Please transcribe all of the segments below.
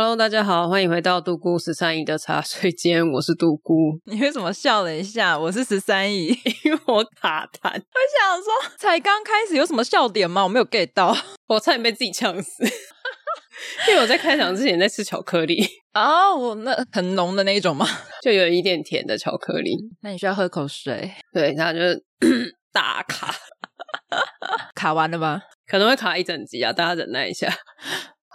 Hello，大家好，欢迎回到杜姑十三姨的茶水间，我是杜姑。你为什么笑了一下？我是十三姨，因为我卡痰。我想说，才刚开始有什么笑点吗？我没有 get 到，我差点被自己呛死。因为我在开场之前在吃巧克力哦，我、oh, 那很浓的那一种吗？就有一点甜的巧克力。那你需要喝口水。对，然后就 大卡，卡完了吗？可能会卡一整集啊，大家忍耐一下。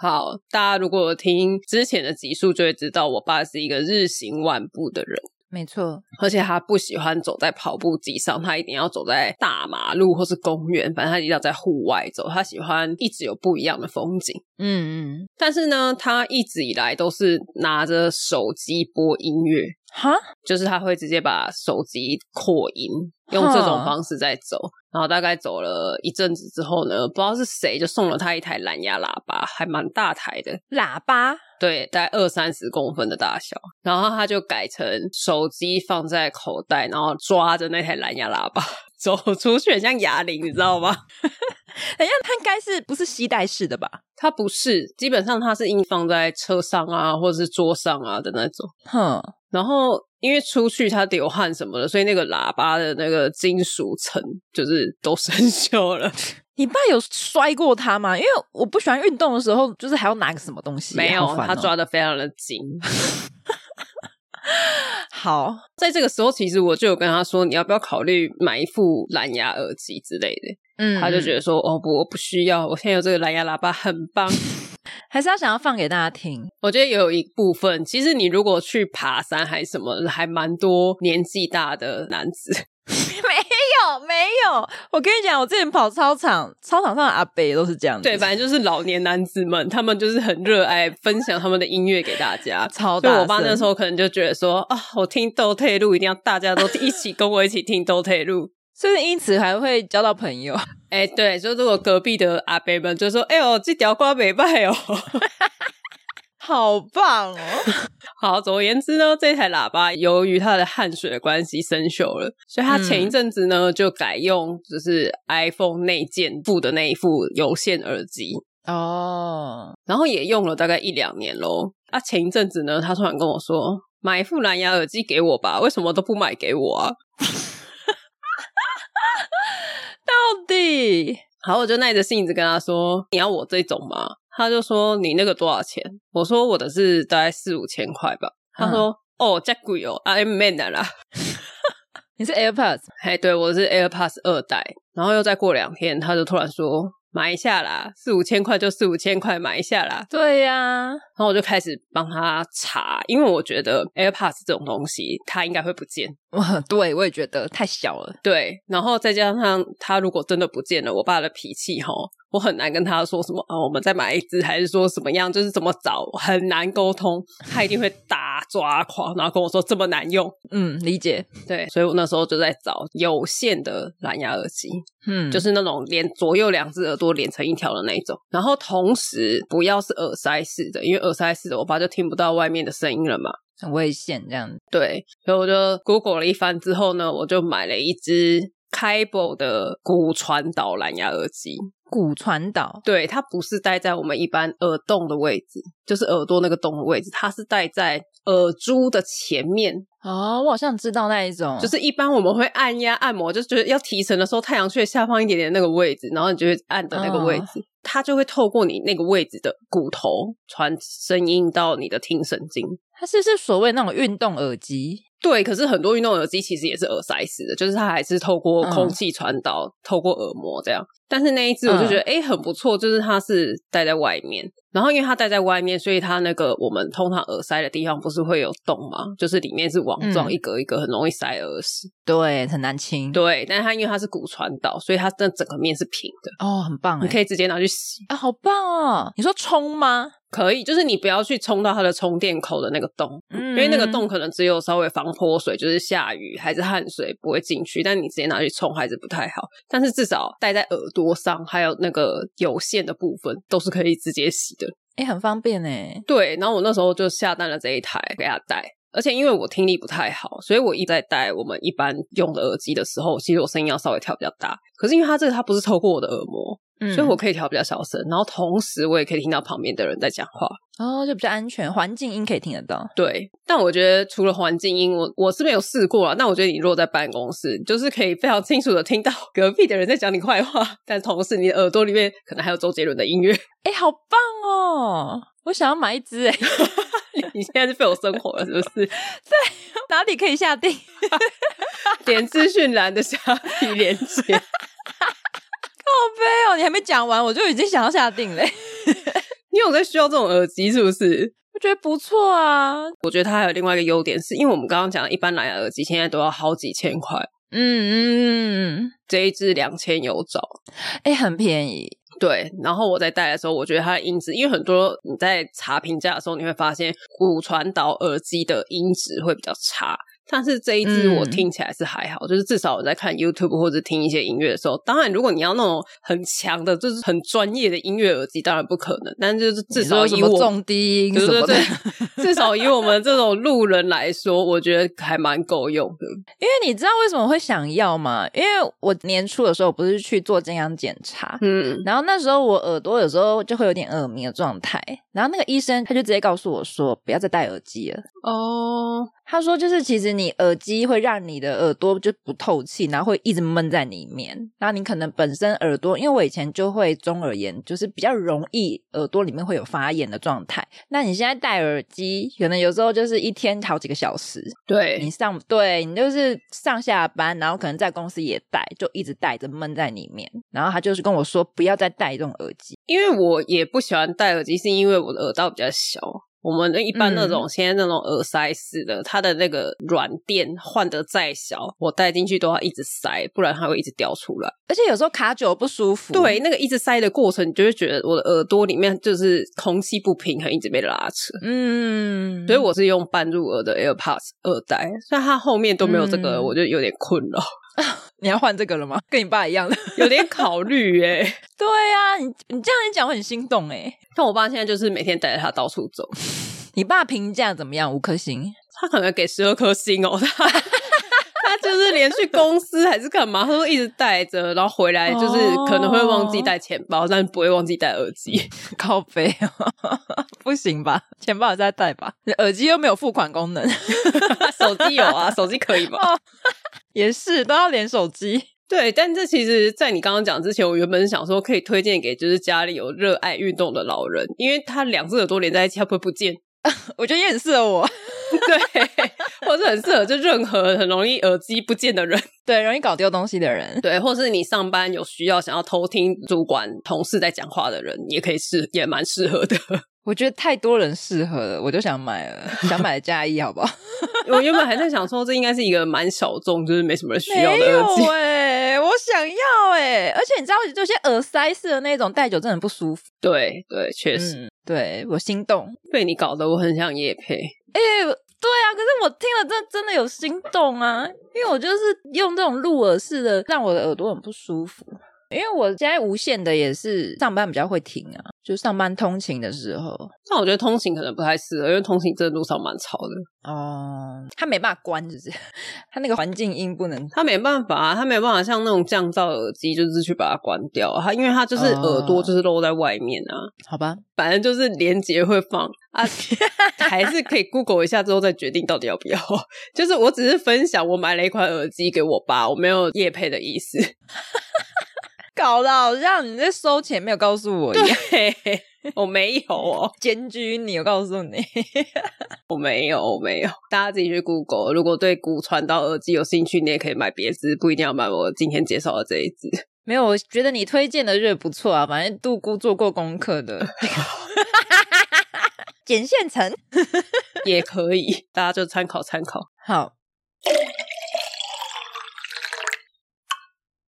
好，大家如果听之前的集数，就会知道我爸是一个日行万步的人。没错，而且他不喜欢走在跑步机上，他一定要走在大马路或是公园，反正他一定要在户外走。他喜欢一直有不一样的风景。嗯嗯，但是呢，他一直以来都是拿着手机播音乐。哈，就是他会直接把手机扩音，用这种方式在走。然后大概走了一阵子之后呢，不知道是谁就送了他一台蓝牙喇叭，还蛮大台的喇叭，对，大概二三十公分的大小。然后他就改成手机放在口袋，然后抓着那台蓝牙喇叭走出去，很像哑铃，你知道吗？等一下，他应该是不是携带式的吧？他不是，基本上他是硬放在车上啊，或者是桌上啊的那种。哼。然后因为出去他流汗什么的，所以那个喇叭的那个金属层就是都生锈了。你爸有摔过他吗？因为我不喜欢运动的时候，就是还要拿个什么东西。没有，哦、他抓的非常的紧。好，在这个时候，其实我就有跟他说，你要不要考虑买一副蓝牙耳机之类的？嗯，他就觉得说，哦不，我不需要，我现在有这个蓝牙喇叭很棒。还是要想要放给大家听。我觉得有一部分，其实你如果去爬山还是什么，还蛮多年纪大的男子。没有没有，我跟你讲，我之前跑操场，操场上的阿伯都是这样子。对，反正就是老年男子们，他们就是很热爱分享他们的音乐给大家。超大声。我爸那时候可能就觉得说啊，我听斗退路一定要大家都一起跟我一起听斗退路。所以因此还会交到朋友，哎、欸，对，就如果隔壁的阿伯们就说：“哎呦，这条瓜没败哦，好棒哦！” 好，总而言之呢，这台喇叭由于它的汗水的关系生锈了，所以它前一阵子呢、嗯、就改用就是 iPhone 内建部的那一副有线耳机哦，然后也用了大概一两年咯。啊，前一阵子呢，他突然跟我说：“买一副蓝牙耳机给我吧，为什么都不买给我啊？”到底好，我就耐着性子跟他说：“你要我这种吗？”他就说：“你那个多少钱？”我说：“我的是大概四五千块吧。”他说：“嗯、哦，这贵哦，I'm man 的啦。”你是 AirPods？嘿，对，我是 AirPods 二代。然后又再过两天，他就突然说。买一下啦，四五千块就四五千块，买一下啦。对呀、啊，然后我就开始帮他查，因为我觉得 AirPods 这种东西，它应该会不见。哇对，我也觉得太小了。对，然后再加上他如果真的不见了，我爸的脾气齁。我很难跟他说什么啊、哦，我们再买一只，还是说什么样，就是怎么找，很难沟通。他一定会大抓狂，然后跟我说这么难用。嗯，理解。对，所以我那时候就在找有线的蓝牙耳机，嗯，就是那种连左右两只耳朵连成一条的那种。然后同时不要是耳塞式的，因为耳塞式的我爸就听不到外面的声音了嘛，很危险这样子。对，所以我就 Google 了一番之后呢，我就买了一支 KAIBO 的骨传导蓝牙耳机。骨传导，对，它不是戴在我们一般耳洞的位置，就是耳朵那个洞的位置，它是戴在耳珠的前面。哦，我好像知道那一种，就是一般我们会按压按摩，就觉得要提神的时候，太阳穴下方一点点那个位置，然后你就会按的那个位置，哦、它就会透过你那个位置的骨头传声音到你的听神经。它是不是所谓那种运动耳机？对，可是很多运动耳机其实也是耳塞式的，就是它还是透过空气传导，嗯、透过耳膜这样。但是那一只我就觉得，哎、嗯，很不错，就是它是戴在外面，然后因为它戴在外面，所以它那个我们通常耳塞的地方不是会有洞吗？就是里面是网状，一格一格，很容易塞耳屎，对，很难清。对，但是它因为它是骨传导，所以它这整个面是平的。哦，很棒，你可以直接拿去洗啊，好棒哦！你说冲吗？可以，就是你不要去冲到它的充电口的那个洞，嗯、因为那个洞可能只有稍微防泼水，就是下雨还是汗水不会进去。但你直接拿去冲还是不太好。但是至少戴在耳朵上，还有那个有线的部分都是可以直接洗的，哎、欸，很方便哎。对，然后我那时候就下单了这一台给他戴，而且因为我听力不太好，所以我一在戴我们一般用的耳机的时候，其实我声音要稍微调比较大。可是因为它这个它不是透过我的耳膜。所以我可以调比较小声，然后同时我也可以听到旁边的人在讲话，哦，就比较安全，环境音可以听得到。对，但我觉得除了环境音，我我是没有试过啊。但我觉得你如果在办公室，就是可以非常清楚的听到隔壁的人在讲你坏话，但同时你的耳朵里面可能还有周杰伦的音乐。哎，好棒哦！我想要买一支哎。你现在是被我生活了是不是？对，哪里可以下定？点资讯栏的下底链接。好悲哦！你还没讲完，我就已经想要下定嘞。你有在需要这种耳机是不是？我觉得不错啊。我觉得它还有另外一个优点，是因为我们刚刚讲的一般蓝牙耳机现在都要好几千块。嗯嗯嗯，这一支两千有找，哎、欸，很便宜。对，然后我在戴的时候，我觉得它的音质，因为很多你在查评价的时候，你会发现骨传导耳机的音质会比较差。但是这一支我听起来是还好，嗯、就是至少我在看 YouTube 或者听一些音乐的时候，当然如果你要那种很强的，就是很专业的音乐耳机，当然不可能。但就是至少以我重低音什么的，至少以我们这种路人来说，我觉得还蛮够用的。因为你知道为什么会想要吗？因为我年初的时候不是去做健康检查，嗯，然后那时候我耳朵有时候就会有点耳鸣的状态，然后那个医生他就直接告诉我说，不要再戴耳机了。哦。他说：“就是其实你耳机会让你的耳朵就不透气，然后会一直闷在里面。然后你可能本身耳朵，因为我以前就会中耳炎，就是比较容易耳朵里面会有发炎的状态。那你现在戴耳机，可能有时候就是一天好几个小时，对你上对你就是上下班，然后可能在公司也戴，就一直戴着闷在里面。然后他就是跟我说，不要再戴这种耳机，因为我也不喜欢戴耳机，是因为我的耳道比较小。”我们的一般那种、嗯、现在那种耳塞式的，它的那个软垫换的再小，我戴进去都要一直塞，不然它会一直掉出来。而且有时候卡久不舒服。对，那个一直塞的过程，你就会觉得我的耳朵里面就是空气不平衡，一直被拉扯。嗯，所以我是用半入耳的 AirPods 耳带，虽然它后面都没有这个，嗯、我就有点困扰。你要换这个了吗？跟你爸一样的，有点考虑哎、欸。对呀、啊，你你这样一讲，我很心动哎、欸。像我爸现在就是每天带着他到处走。你爸评价怎么样？五颗星？他可能给十二颗星哦。他他就是连去公司还是干嘛，他都一直带着，然后回来就是可能会忘记带钱包，哦、但是不会忘记带耳机。靠背哦，不行吧？钱包还在带吧？耳机又没有付款功能，手机有啊，手机可以吗？哦也是都要连手机，对，但这其实，在你刚刚讲之前，我原本是想说可以推荐给就是家里有热爱运动的老人，因为他两只耳朵连在一起，他不会不见。我觉得也很适合我，对，或者很适合就任何很容易耳机不见的人，对，容易搞丢东西的人，对，或是你上班有需要想要偷听主管同事在讲话的人，也可以是，也蛮适合的。我觉得太多人适合了，我就想买了，想买的加一，好不好？我原本还在想说，这应该是一个蛮小众，就是没什么人需要的耳机。对、欸，我想要哎、欸，而且你知道，有些耳塞式的那种戴久真的很不舒服。对对，确实，嗯、对我心动，被你搞得我很想夜配。哎、欸，对啊，可是我听了真真的有心动啊，因为我就是用这种入耳式的，让我的耳朵很不舒服。因为我现在无线的也是上班比较会听啊，就上班通勤的时候。但我觉得通勤可能不太适合，因为通勤这路上蛮吵的。哦，它没办法关，就是它那个环境音不能，它没办法，它没办法像那种降噪耳机，就是去把它关掉。它因为它就是耳朵就是露在外面啊。哦、好吧，反正就是连接会放啊，还是可以 Google 一下之后再决定到底要不要。就是我只是分享，我买了一款耳机给我爸，我没有夜配的意思。搞的好像你在收钱，没有告诉我一样。对，我没有哦，检举你，我告诉你，我没有，我没有。大家自己去 Google，如果对骨传导耳机有兴趣，你也可以买别支，不一定要买我今天介绍的这一支。没有，我觉得你推荐的就不错啊，反正杜姑做过功课的。剪现成 也可以，大家就参考参考。好。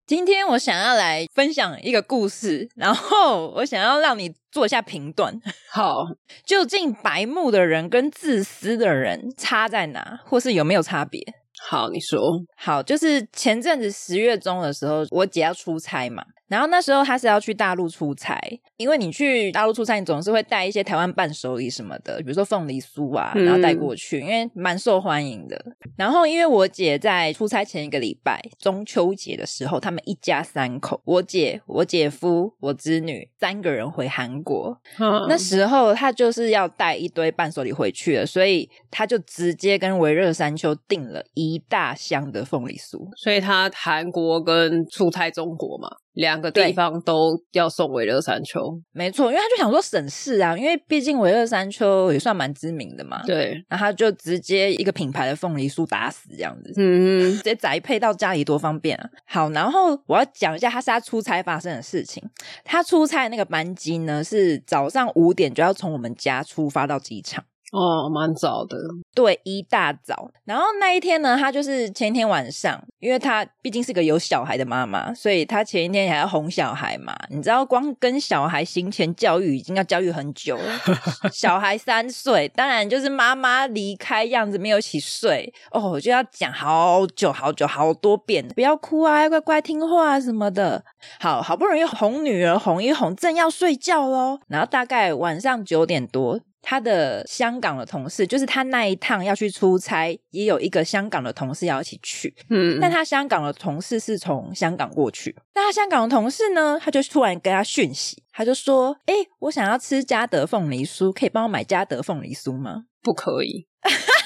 今天我想要来分享一个故事，然后我想要让你做一下评断。好，究竟白目的人跟自私的人差在哪，或是有没有差别？好，你说。好，就是前阵子十月中的时候，我姐要出差嘛。然后那时候她是要去大陆出差，因为你去大陆出差，你总是会带一些台湾伴手礼什么的，比如说凤梨酥啊，然后带过去，因为蛮受欢迎的。然后因为我姐在出差前一个礼拜，中秋节的时候，他们一家三口，我姐、我姐夫、我侄女三个人回韩国。那时候她就是要带一堆伴手礼回去了，所以她就直接跟维热山丘订了一大箱的凤梨酥。所以他韩国跟出差中国嘛。两个地方都要送微热山丘，没错，因为他就想说省事啊，因为毕竟微热山丘也算蛮知名的嘛。对，然后他就直接一个品牌的凤梨酥打死这样子，嗯，直接宅配到家里多方便啊。好，然后我要讲一下他是他出差发生的事情。他出差那个班机呢是早上五点就要从我们家出发到机场。哦，蛮早的，对，一大早。然后那一天呢，他就是前一天晚上，因为他毕竟是个有小孩的妈妈，所以他前一天还要哄小孩嘛。你知道，光跟小孩行前教育已经要教育很久了。小孩三岁，当然就是妈妈离开样子没有一起睡哦，我就要讲好久好久好多遍，不要哭啊，要乖乖听话啊什么的。好好不容易哄女儿哄一哄，正要睡觉喽，然后大概晚上九点多。他的香港的同事，就是他那一趟要去出差，也有一个香港的同事要一起去。嗯，但他香港的同事是从香港过去，那他香港的同事呢，他就突然跟他讯息，他就说：“哎，我想要吃嘉德凤梨酥，可以帮我买嘉德凤梨酥吗？”不可以，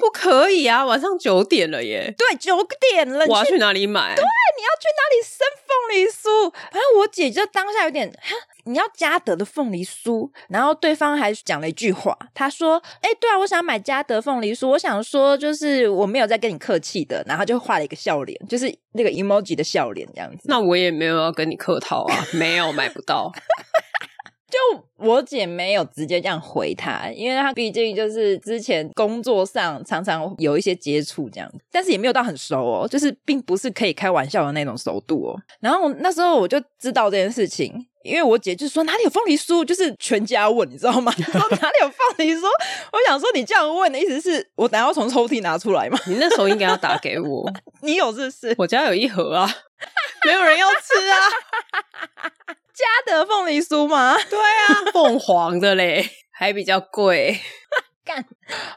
不可以啊！晚上九点了耶，对，九点了，我要去哪里买？对，你要去哪里生凤梨酥？反正我姐就当下有点哈。你要嘉德的凤梨酥，然后对方还讲了一句话，他说：“哎，对啊，我想买嘉德凤梨酥，我想说就是我没有在跟你客气的。”然后就画了一个笑脸，就是那个 emoji 的笑脸这样子。那我也没有要跟你客套啊，没有买不到。就我姐没有直接这样回他，因为他毕竟就是之前工作上常常有一些接触这样子，但是也没有到很熟哦，就是并不是可以开玩笑的那种熟度哦。然后那时候我就知道这件事情。因为我姐就说哪里有凤梨酥，就是全家问，你知道吗？说哪里有凤梨酥，我想说你这样问的意思是我等下要从抽屉拿出来吗？你那时候应该要打给我，你有是不是？我家有一盒啊，没有人要吃啊。嘉德凤梨酥吗？对啊，凤凰的嘞，还比较贵。干，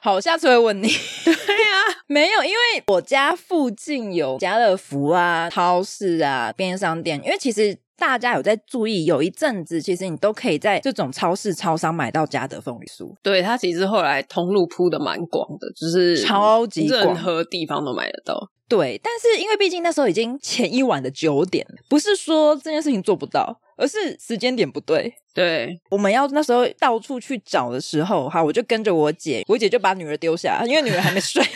好，下次会问你。对啊，没有，因为我家附近有家乐福啊、超市啊、便利商店，因为其实。大家有在注意，有一阵子其实你都可以在这种超市、超商买到嘉德凤梨酥。对，它其实后来通路铺的蛮广的，就是超级任何地方都买得到。对，但是因为毕竟那时候已经前一晚的九点，不是说这件事情做不到，而是时间点不对。对，我们要那时候到处去找的时候，哈，我就跟着我姐，我姐就把女儿丢下，因为女儿还没睡。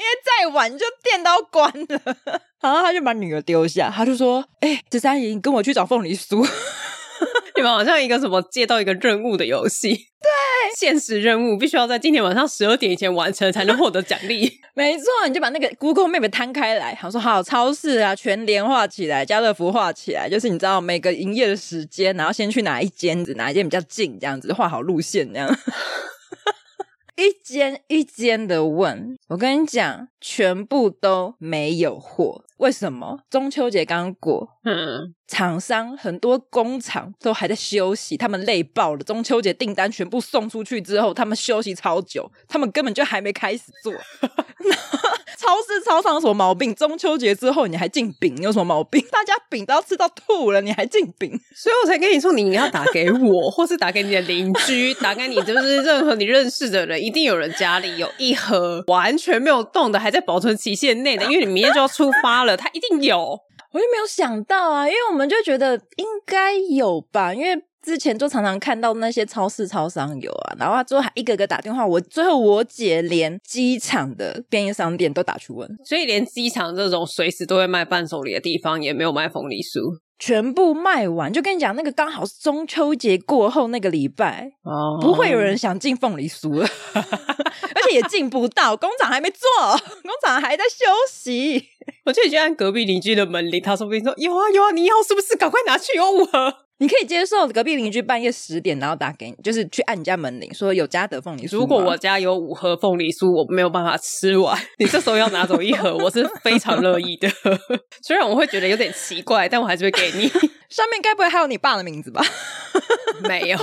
因为再晚就电都关了，然后她就把女儿丢下，她就说：“哎、欸，十三姨，你跟我去找凤梨酥。” 你们好像一个什么接到一个任务的游戏，对，现实任务必须要在今天晚上十二点以前完成才能获得奖励。没错，你就把那个 Google Map 摊开来，好说好超市啊，全联画起来，家乐福画起来，就是你知道每个营业的时间，然后先去哪一间子，哪一间比较近，这样子画好路线，这样。一间一间的问，我跟你讲，全部都没有货。为什么？中秋节刚过，嗯，厂商很多工厂都还在休息，他们累爆了。中秋节订单全部送出去之后，他们休息超久，他们根本就还没开始做。超市超商有什么毛病？中秋节之后你还进饼，你有什么毛病？大家饼都要吃到吐了，你还进饼？所以我才跟你说，你要打给我，或是打给你的邻居，打给你就是任何你认识的人，一定有人家里有一盒完全没有动的，还在保存期限内的，因为你明天就要出发了，他一定有。我就没有想到啊，因为我们就觉得应该有吧，因为之前就常常看到那些超市超商有啊，然后他最后还一个个打电话，我最后我姐连机场的便利商店都打去问，所以连机场这种随时都会卖伴手礼的地方也没有卖凤梨酥，全部卖完。就跟你讲，那个刚好是中秋节过后那个礼拜，哦，不会有人想进凤梨酥了，而且也进不到，工厂还没做，工厂还在休息。我就去按隔壁邻居的门铃，他说不定说有啊有啊，你要是不是赶快拿去有五盒？你可以接受隔壁邻居半夜十点然后打给你，就是去按你家门铃，说有嘉德凤梨酥。如果我家有五盒凤梨酥，我没有办法吃完，你这时候要拿走一盒，我是非常乐意的。虽然我会觉得有点奇怪，但我还是会给你。上面该不会还有你爸的名字吧？没有，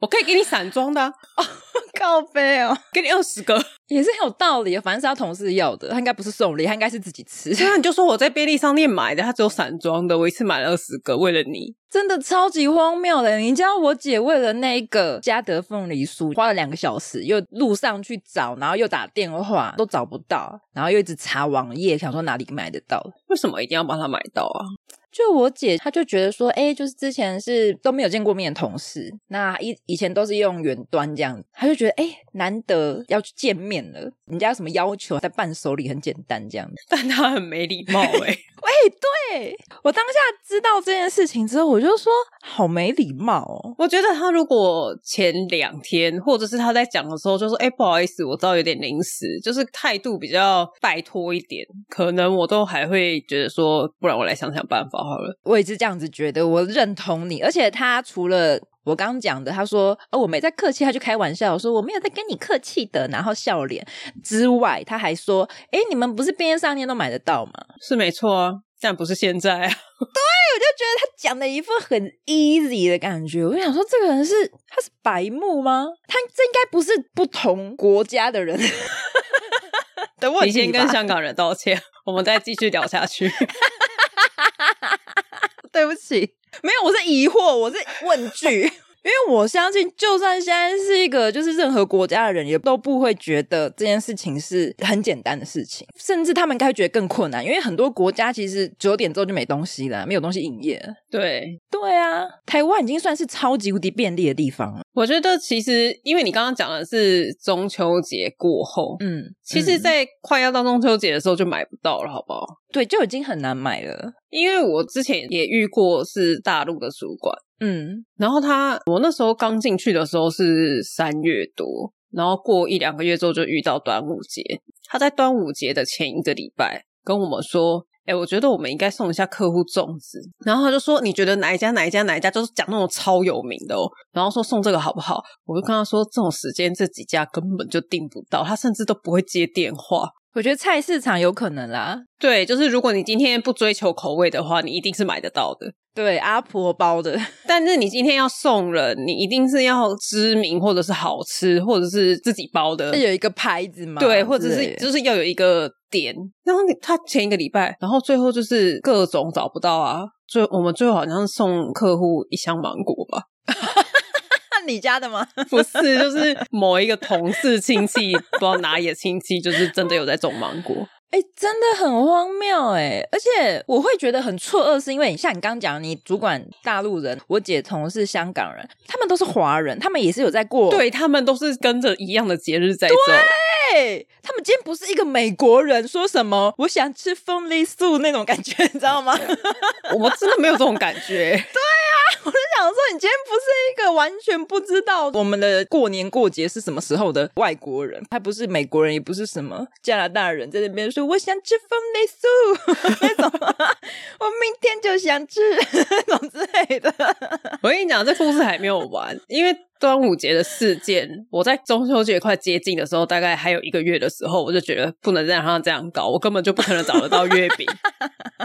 我可以给你散装的、啊。哦，靠背哦，给你二十个。也是很有道理，反正是他同事要的，他应该不是送礼，他应该是自己吃。所以你就说我在便利商店买的，他只有散装的，我一次买了二十个，为了你，真的超级荒谬的。你知道我姐为了那个嘉德凤梨酥，花了两个小时，又路上去找，然后又打电话，都找不到，然后又一直查网页，想说哪里买得到。为什么一定要帮他买到啊？就我姐，她就觉得说，哎、欸，就是之前是都没有见过面的同事，那以以前都是用远端这样，她就觉得，哎、欸，难得要去见面了，人家有什么要求，在伴手礼很简单这样，但她很没礼貌、欸，哎，喂，对我当下知道这件事情之后，我就说，好没礼貌哦。我觉得他如果前两天，或者是他在讲的时候，就说，哎、欸，不好意思，我知道有点临时，就是态度比较拜托一点，可能我都还会觉得说，不然我来想想办法。好了，我也是这样子觉得，我认同你。而且他除了我刚刚讲的，他说哦，我没在客气，他就开玩笑说我没有在跟你客气的，然后笑脸之外，他还说，哎，你们不是便利商店都买得到吗？是没错啊，但不是现在啊。对，我就觉得他讲的一副很 easy 的感觉。我就想说，这个人是他是白目吗？他这应该不是不同国家的人的问题。你先跟香港人道歉，我们再继续聊下去。对不起，没有，我是疑惑，我是问句。因为我相信，就算现在是一个就是任何国家的人，也都不会觉得这件事情是很简单的事情，甚至他们应该觉得更困难。因为很多国家其实九点之后就没东西了，没有东西营业。对，对啊，台湾已经算是超级无敌便利的地方了。我觉得其实，因为你刚刚讲的是中秋节过后，嗯，其实，在快要到中秋节的时候就买不到了，好不好？对，就已经很难买了。因为我之前也遇过是大陆的主管。嗯，然后他，我那时候刚进去的时候是三月多，然后过一两个月之后就遇到端午节。他在端午节的前一个礼拜跟我们说：“哎，我觉得我们应该送一下客户粽子。”然后他就说：“你觉得哪一家哪一家哪一家？就是讲那种超有名的哦。”然后说送这个好不好？我就跟他说：“这种时间这几家根本就订不到，他甚至都不会接电话。”我觉得菜市场有可能啦。对，就是如果你今天不追求口味的话，你一定是买得到的。对，阿婆包的。但是你今天要送人，你一定是要知名，或者是好吃，或者是自己包的，有一个牌子嘛。对，或者是就是要有一个点。然后他前一个礼拜，然后最后就是各种找不到啊。最我们最后好像送客户一箱芒果吧。你家的吗？不是，就是某一个同事亲戚，不知道哪里的亲戚，就是真的有在种芒果。哎、欸，真的很荒谬哎！而且我会觉得很错愕，是因为你像你刚刚讲，你主管大陆人，我姐同事香港人，他们都是华人，他们也是有在过，对，他们都是跟着一样的节日在走。对，他们今天不是一个美国人说什么我想吃凤梨酥那种感觉，你知道吗？我真的没有这种感觉。对啊，我就想说，你今天不是一个完全不知道我们的过年过节是什么时候的外国人，他不是美国人，也不是什么加拿大人，在那边说。我想吃凤梨酥 那种，我明天就想吃 那种之类的。我跟你讲，这故事还没有完，因为端午节的事件，我在中秋节快接近的时候，大概还有一个月的时候，我就觉得不能再让他这样搞，我根本就不可能找得到月饼。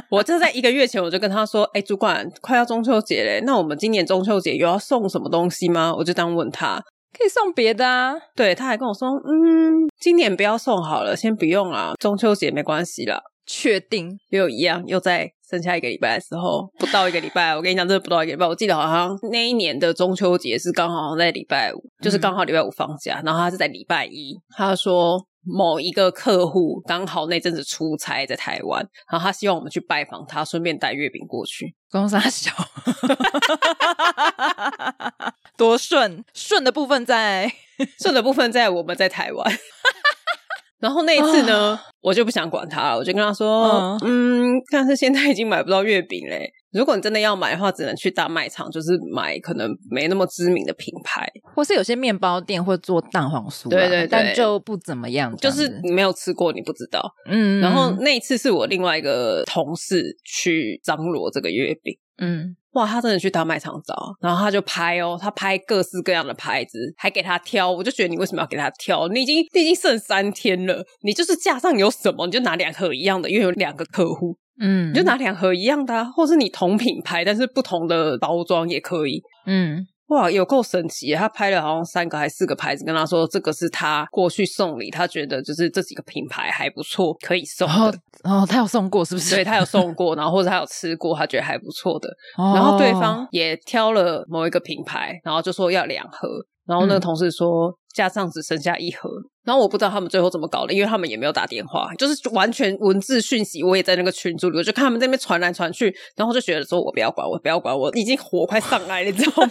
我就在一个月前，我就跟他说：“哎、欸，主管，快要中秋节嘞，那我们今年中秋节有要送什么东西吗？”我就这样问他。可以送别的啊，对，他还跟我说，嗯，今年不要送好了，先不用啊，中秋节没关系啦。确定又一样，又在剩下一个礼拜的时候，不到一个礼拜，我跟你讲，真的不到一个礼拜，我记得好像那一年的中秋节是刚好在礼拜五，就是刚好礼拜五放假，然后他是在礼拜一，他说某一个客户刚好那阵子出差在台湾，然后他希望我们去拜访他，顺便带月饼过去。公司小，多顺顺的部分在 顺的部分在我们在台湾。然后那一次呢，哦、我就不想管他了，我就跟他说：“哦、嗯，但是现在已经买不到月饼嘞。如果你真的要买的话，只能去大卖场，就是买可能没那么知名的品牌，或是有些面包店会做蛋黄酥，对，对对，但就不怎么样，就是你没有吃过，你不知道。嗯，然后那一次是我另外一个同事去张罗这个月饼，嗯。”哇，他真的去大卖场找，然后他就拍哦，他拍各式各样的牌子，还给他挑。我就觉得你为什么要给他挑？你已经你已经剩三天了，你就是架上有什么你就拿两盒一样的，因为有两个客户，嗯，你就拿两盒一样的啊，或是你同品牌但是不同的包装也可以，嗯。哇，有够神奇！他拍了好像三个还是四个牌子，跟他说这个是他过去送礼，他觉得就是这几个品牌还不错，可以送的。然后他有送过是不是？对，他有送过，然后或者他有吃过，他觉得还不错的。然后对方也挑了某一个品牌，然后就说要两盒。然后那个同事说，架上只剩下一盒。然后我不知道他们最后怎么搞的，因为他们也没有打电话，就是完全文字讯息。我也在那个群组里，我就看他们在那边传来传去，然后就觉得说，我不要管，我不要管，我已经火快上来了，你知道吗？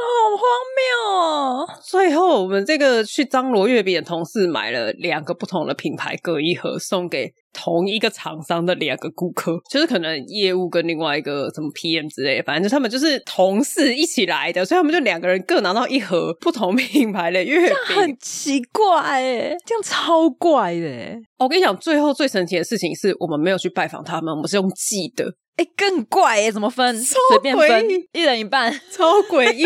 好荒谬哦！最后，我们这个去张罗月饼的同事买了两个不同的品牌各一盒，送给同一个厂商的两个顾客，就是可能业务跟另外一个什么 PM 之类的，反正就他们就是同事一起来的，所以他们就两个人各拿到一盒不同品牌的月饼，这样很奇怪哎，这样超怪的。我跟你讲，最后最神奇的事情是我们没有去拜访他们，我们是用寄的。哎，更怪哎！怎么分？随便分，一人一半，超诡异。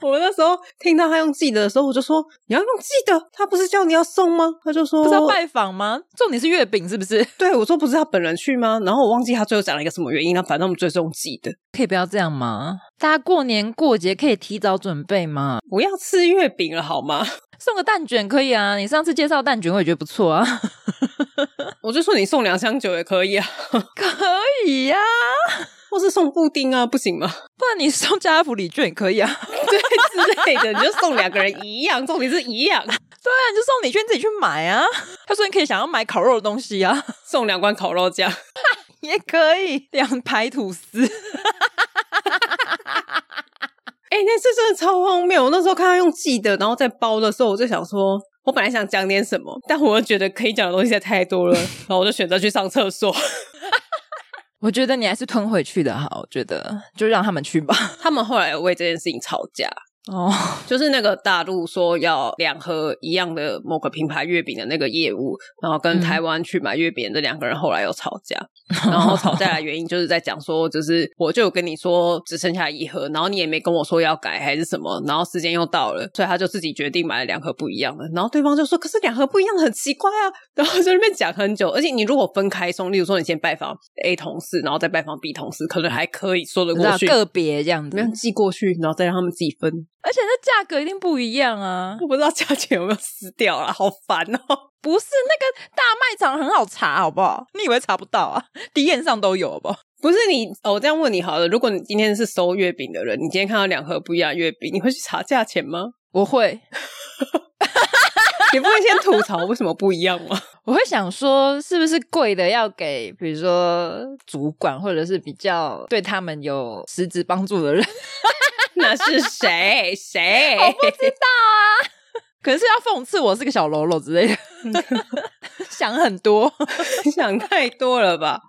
我那时候听到他用记得的时候，我就说：“你要用寄的？他不是叫你要送吗？”他就说：“不是要拜访吗？重点是月饼是不是？” 对，我说：“不是他本人去吗？”然后我忘记他最后讲了一个什么原因。那反正我们最终用寄的，可以不要这样吗？大家过年过节可以提早准备吗？不要吃月饼了好吗？送个蛋卷可以啊！你上次介绍蛋卷，我也觉得不错啊。我就说你送两箱酒也可以啊，可以呀、啊，或是送布丁啊，不行吗？不然你送家福礼券也可以啊，对之类的，你就送两个人一样，重点是一样，对啊，你就送礼券自己去买啊。他说你可以想要买烤肉的东西啊，送两罐烤肉酱也可以，两排吐司。哎、欸，那次真的超荒谬！我那时候看他用寄的，然后在包的时候，我就想说。我本来想讲点什么，但我又觉得可以讲的东西太多了，然后我就选择去上厕所。我觉得你还是吞回去的好，我觉得就让他们去吧。他们后来有为这件事情吵架。哦，oh. 就是那个大陆说要两盒一样的某个品牌月饼的那个业务，然后跟台湾去买月饼的两个人后来又吵架，oh. 然后吵架的原因就是在讲说，就是我就有跟你说只剩下一盒，然后你也没跟我说要改还是什么，然后时间又到了，所以他就自己决定买了两盒不一样的，然后对方就说，可是两盒不一样很奇怪啊，然后在那边讲很久，而且你如果分开送，例如说你先拜访 A 同事，然后再拜访 B 同事，可能还可以说得过去，个别这样子，没有寄过去，然后再让他们自己分。而且那价格一定不一样啊！我不知道价钱有没有撕掉啊，好烦哦！不是那个大卖场很好查，好不好？你以为查不到啊体验上都有，好不好？不是你，我这样问你好了。如果你今天是收月饼的人，你今天看到两盒不一样的月饼，你会去查价钱吗？我会。你不会先吐槽为什么不一样吗？我会想说，是不是贵的要给，比如说主管，或者是比较对他们有实质帮助的人。那是谁？谁？我不知道啊，可能是要讽刺我是个小喽啰之类的。想很多，想太多了吧？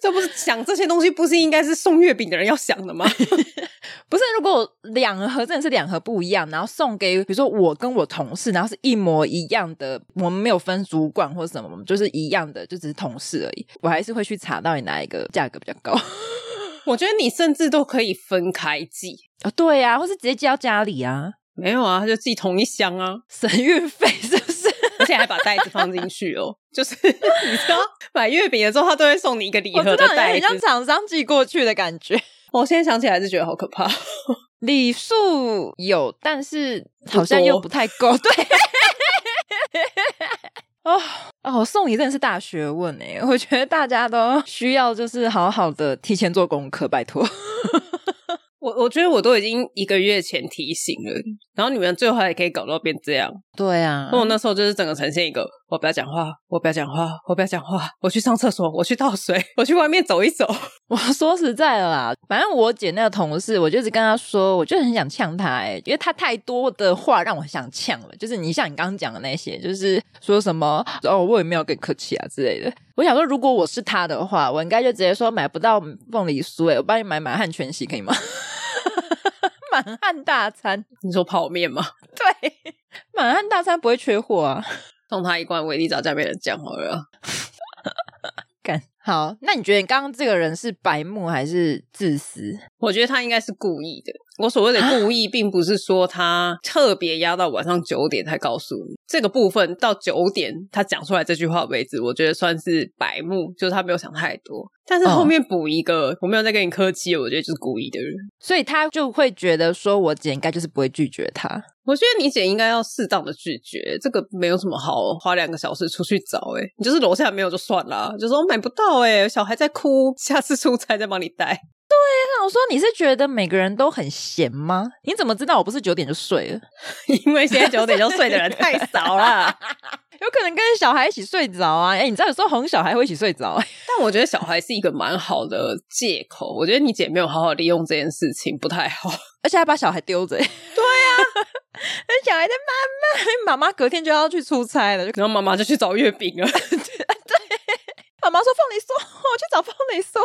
这不是想这些东西，不是应该是送月饼的人要想的吗？不是，如果两盒真的是两盒不一样，然后送给比如说我跟我同事，然后是一模一样的，我们没有分主管或什么，我们就是一样的，就只是同事而已。我还是会去查到底哪一个价格比较高。我觉得你甚至都可以分开寄啊，哦、对呀、啊，或是直接寄到家里啊？没有啊，他就寄同一箱啊，省运费是不是？而且还把袋子放进去哦，就是你知道买月饼的时候，他都会送你一个礼盒的袋子，很像厂商寄过去的感觉。我现在想起来还是觉得好可怕。礼数有，但是好像又不太够。对。哦哦，送礼真的是大学问诶，我觉得大家都需要就是好好的提前做功课，拜托。我我觉得我都已经一个月前提醒了，然后你们最后还可以搞到变这样。对啊，那我那时候就是整个呈现一个，我不要讲话，我不要讲话，我不要讲话，我去上厕所，我去倒水，我去外面走一走。我说实在的啦，反正我姐那个同事，我就一直跟她说，我就很想呛她，哎，因为她太多的话让我想呛了。就是你像你刚刚讲的那些，就是说什么哦，我也没有跟你客气啊之类的。我想说，如果我是她的话，我应该就直接说买不到凤梨酥，哎，我帮你买满汉全席可以吗？满汉大餐，你说泡面吗？对，满汉大餐不会缺货啊！送他一罐维力炸酱面的酱好了。干好，那你觉得你刚刚这个人是白目还是自私？我觉得他应该是故意的。我所谓的故意，并不是说他特别压到晚上九点才告诉你这个部分，到九点他讲出来这句话为止，我觉得算是白目，就是他没有想太多。但是后面补一个，哦、我没有在跟你客气，我觉得就是故意的人，所以他就会觉得说我姐应该就是不会拒绝他。我觉得你姐应该要适当的拒绝，这个没有什么好花两个小时出去找。哎你就是楼下没有就算了，就说我买不到，哎小孩在哭，下次出差再帮你带。对，啊我说你是觉得每个人都很闲吗？你怎么知道我不是九点就睡了？因为现在九点就睡的人太少了，有可能跟小孩一起睡着啊。哎，你知道有时候哄小孩会一起睡着，但我觉得小孩是一个蛮好的借口。我觉得你姐没有好好利用这件事情，不太好，而且还把小孩丢着。对啊，那小孩的妈妈，妈妈隔天就要去出差了，然后妈妈就去找月饼了。对，妈妈说凤梨酥，我去找凤梨酥。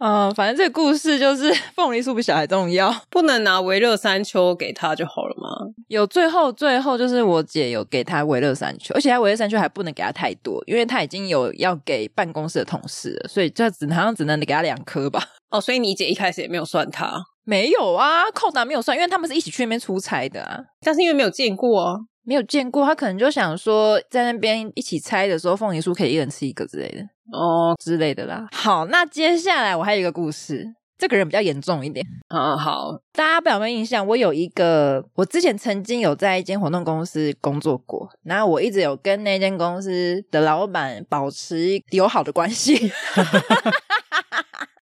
嗯，反正这个故事就是 凤梨酥比小孩重要，不能拿维乐山丘给他就好了吗？有最后最后就是我姐有给他维乐山丘，而且他维乐山丘还不能给他太多，因为他已经有要给办公室的同事了，所以这只好像只能给他两颗吧。哦，所以你姐一开始也没有算他？没有啊，扣打没有算，因为他们是一起去那边出差的啊。但是因为没有见过啊，没有见过，他可能就想说在那边一起猜的时候，凤梨酥可以一人吃一个之类的。哦之类的啦。好，那接下来我还有一个故事，这个人比较严重一点。嗯，好，大家不要有没有印象？我有一个，我之前曾经有在一间活动公司工作过，然后我一直有跟那间公司的老板保持友好的关系，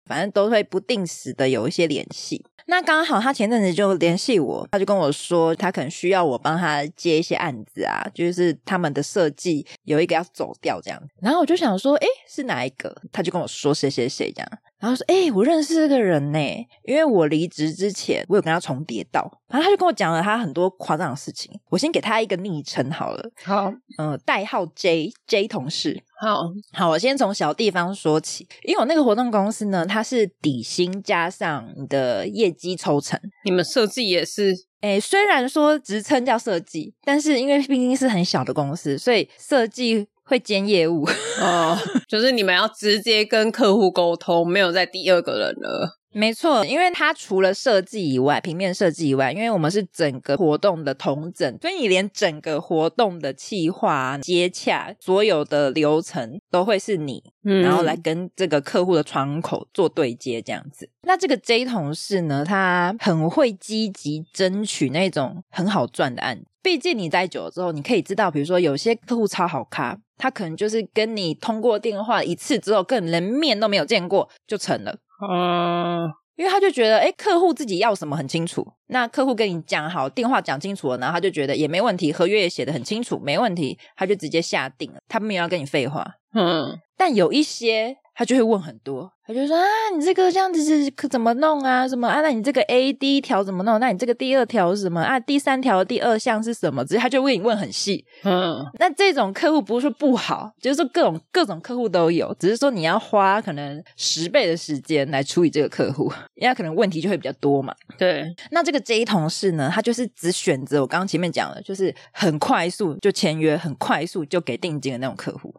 反正都会不定时的有一些联系。那刚好他前阵子就联系我，他就跟我说，他可能需要我帮他接一些案子啊，就是他们的设计有一个要走掉这样。然后我就想说，诶，是哪一个？他就跟我说谁谁谁这样。然后说，诶，我认识这个人呢，因为我离职之前我有跟他重叠到。然后他就跟我讲了他很多夸张的事情。我先给他一个昵称好了，好，嗯、呃，代号 J J 同事。好好，我先从小地方说起，因为我那个活动公司呢，它是底薪加上你的业绩抽成。你们设计也是？诶，虽然说职称叫设计，但是因为毕竟是很小的公司，所以设计会兼业务。哦，就是你们要直接跟客户沟通，没有再第二个人了。没错，因为它除了设计以外，平面设计以外，因为我们是整个活动的统整，所以你连整个活动的企划、接洽，所有的流程都会是你，嗯，然后来跟这个客户的窗口做对接，这样子。那这个 J 同事呢，他很会积极争取那种很好赚的案子。毕竟你待久了之后，你可以知道，比如说有些客户超好咖，他可能就是跟你通过电话一次之后，根本连面都没有见过就成了。嗯，因为他就觉得，哎，客户自己要什么很清楚，那客户跟你讲好，电话讲清楚了，然后他就觉得也没问题，合约也写得很清楚，没问题，他就直接下定了，他没有要跟你废话。嗯，但有一些他就会问很多。他就说啊，你这个这样子是可怎么弄啊？什么啊？那你这个 A 第一条怎么弄？那你这个第二条是什么啊？第三条第二项是什么？只是他就问你问很细。嗯，那这种客户不是说不好，就是说各种各种客户都有，只是说你要花可能十倍的时间来处理这个客户，因为可能问题就会比较多嘛。对，那这个 J 同事呢，他就是只选择我刚刚前面讲的，就是很快速就签约，很快速就给定金的那种客户。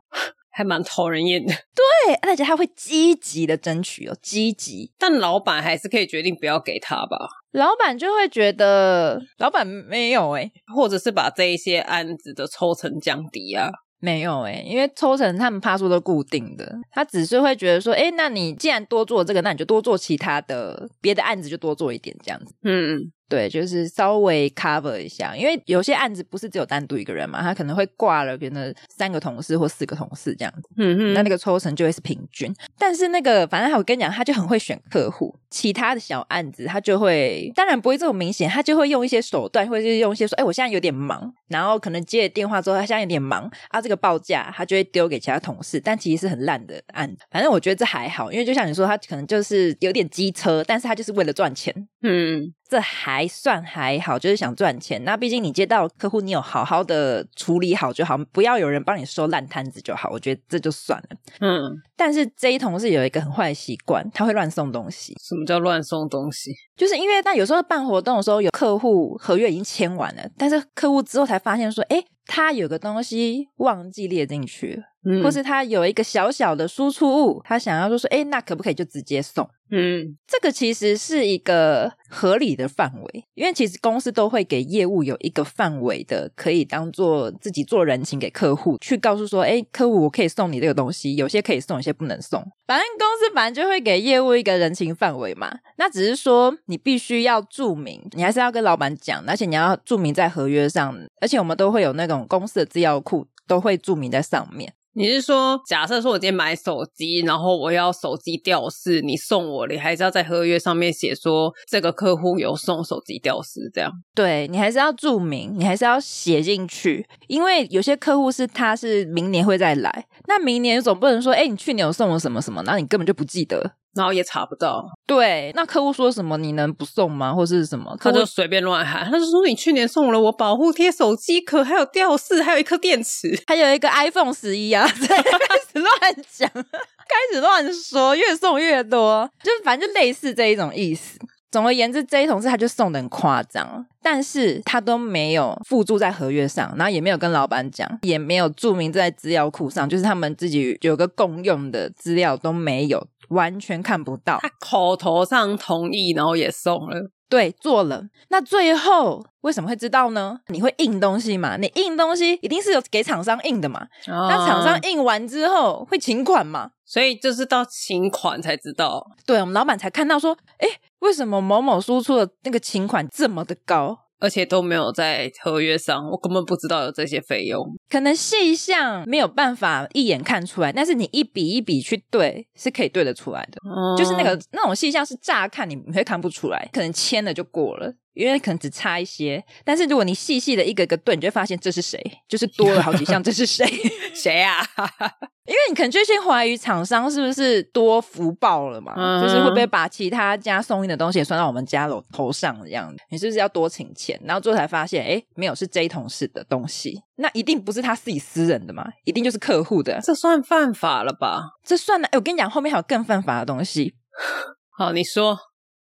还蛮讨人厌的，对，而且他会积极的争取哦，积极。但老板还是可以决定不要给他吧？老板就会觉得老板没有诶，或者是把这一些案子的抽成降低啊？没有诶，因为抽成他们趴数都固定的，他只是会觉得说，诶，那你既然多做这个，那你就多做其他的别的案子，就多做一点这样子。嗯。对，就是稍微 cover 一下，因为有些案子不是只有单独一个人嘛，他可能会挂了别的三个同事或四个同事这样子，嗯哼，那那个抽成就会是平均。但是那个反正我跟你讲，他就很会选客户，其他的小案子他就会，当然不会这么明显，他就会用一些手段，或者是用一些说，哎，我现在有点忙，然后可能接了电话之后，他现在有点忙啊，这个报价他就会丢给其他同事，但其实是很烂的案子。反正我觉得这还好，因为就像你说，他可能就是有点机车，但是他就是为了赚钱，嗯。这还算还好，就是想赚钱。那毕竟你接到客户，你有好好的处理好就好，不要有人帮你收烂摊子就好。我觉得这就算了。嗯，但是 J 同事有一个很坏的习惯，他会乱送东西。什么叫乱送东西？就是因为那有时候办活动的时候，有客户合约已经签完了，但是客户之后才发现说，哎，他有个东西忘记列进去或是他有一个小小的输出物，他想要就说，哎，那可不可以就直接送？嗯，这个其实是一个合理的范围，因为其实公司都会给业务有一个范围的，可以当做自己做人情给客户，去告诉说，哎，客户我可以送你这个东西，有些可以送，有些不能送。反正公司反正就会给业务一个人情范围嘛，那只是说你必须要注明，你还是要跟老板讲，而且你要注明在合约上，而且我们都会有那种公司的资料库，都会注明在上面。你是说，假设说我今天买手机，然后我要手机吊饰，你送我，你还是要在合约上面写说这个客户有送手机吊饰，这样？对，你还是要注明，你还是要写进去，因为有些客户是他是明年会再来，那明年总不能说，哎，你去年有送我什么什么，然后你根本就不记得。然后也查不到，对，那客户说什么你能不送吗？或是什么？他就随便乱喊，他就说你去年送了我保护贴、手机壳，还有吊饰，还有一颗电池，还有一个 iPhone 十一啊！开始乱讲，开始乱说，越送越多，就反正就类似这一种意思。总而言之，这一同事他就送的很夸张，但是他都没有附注在合约上，然后也没有跟老板讲，也没有注明在资料库上，就是他们自己有个共用的资料都没有。完全看不到，他口头上同意，然后也送了，对，做了。那最后为什么会知道呢？你会印东西嘛？你印东西一定是有给厂商印的嘛？哦、那厂商印完之后会请款嘛？所以就是到请款才知道。对，我们老板才看到说，哎，为什么某某输出的那个请款这么的高？而且都没有在合约上，我根本不知道有这些费用。可能细项没有办法一眼看出来，但是你一笔一笔去对，是可以对得出来的。嗯、就是那个那种细项是乍看你会看不出来，可能签了就过了。因为可能只差一些，但是如果你细细的一个一个对，你就会发现这是谁，就是多了好几项，这是谁？谁啊？因为你可能就先怀疑厂商是不是多福报了嘛，嗯、就是会不会把其他家送印的东西也算到我们家楼头上这样子？你是不是要多请钱？然后最后才发现，哎，没有，是 J 同事的东西，那一定不是他自己私人的嘛，一定就是客户的。这算犯法了吧？这算了。哎，我跟你讲，后面还有更犯法的东西。好，你说。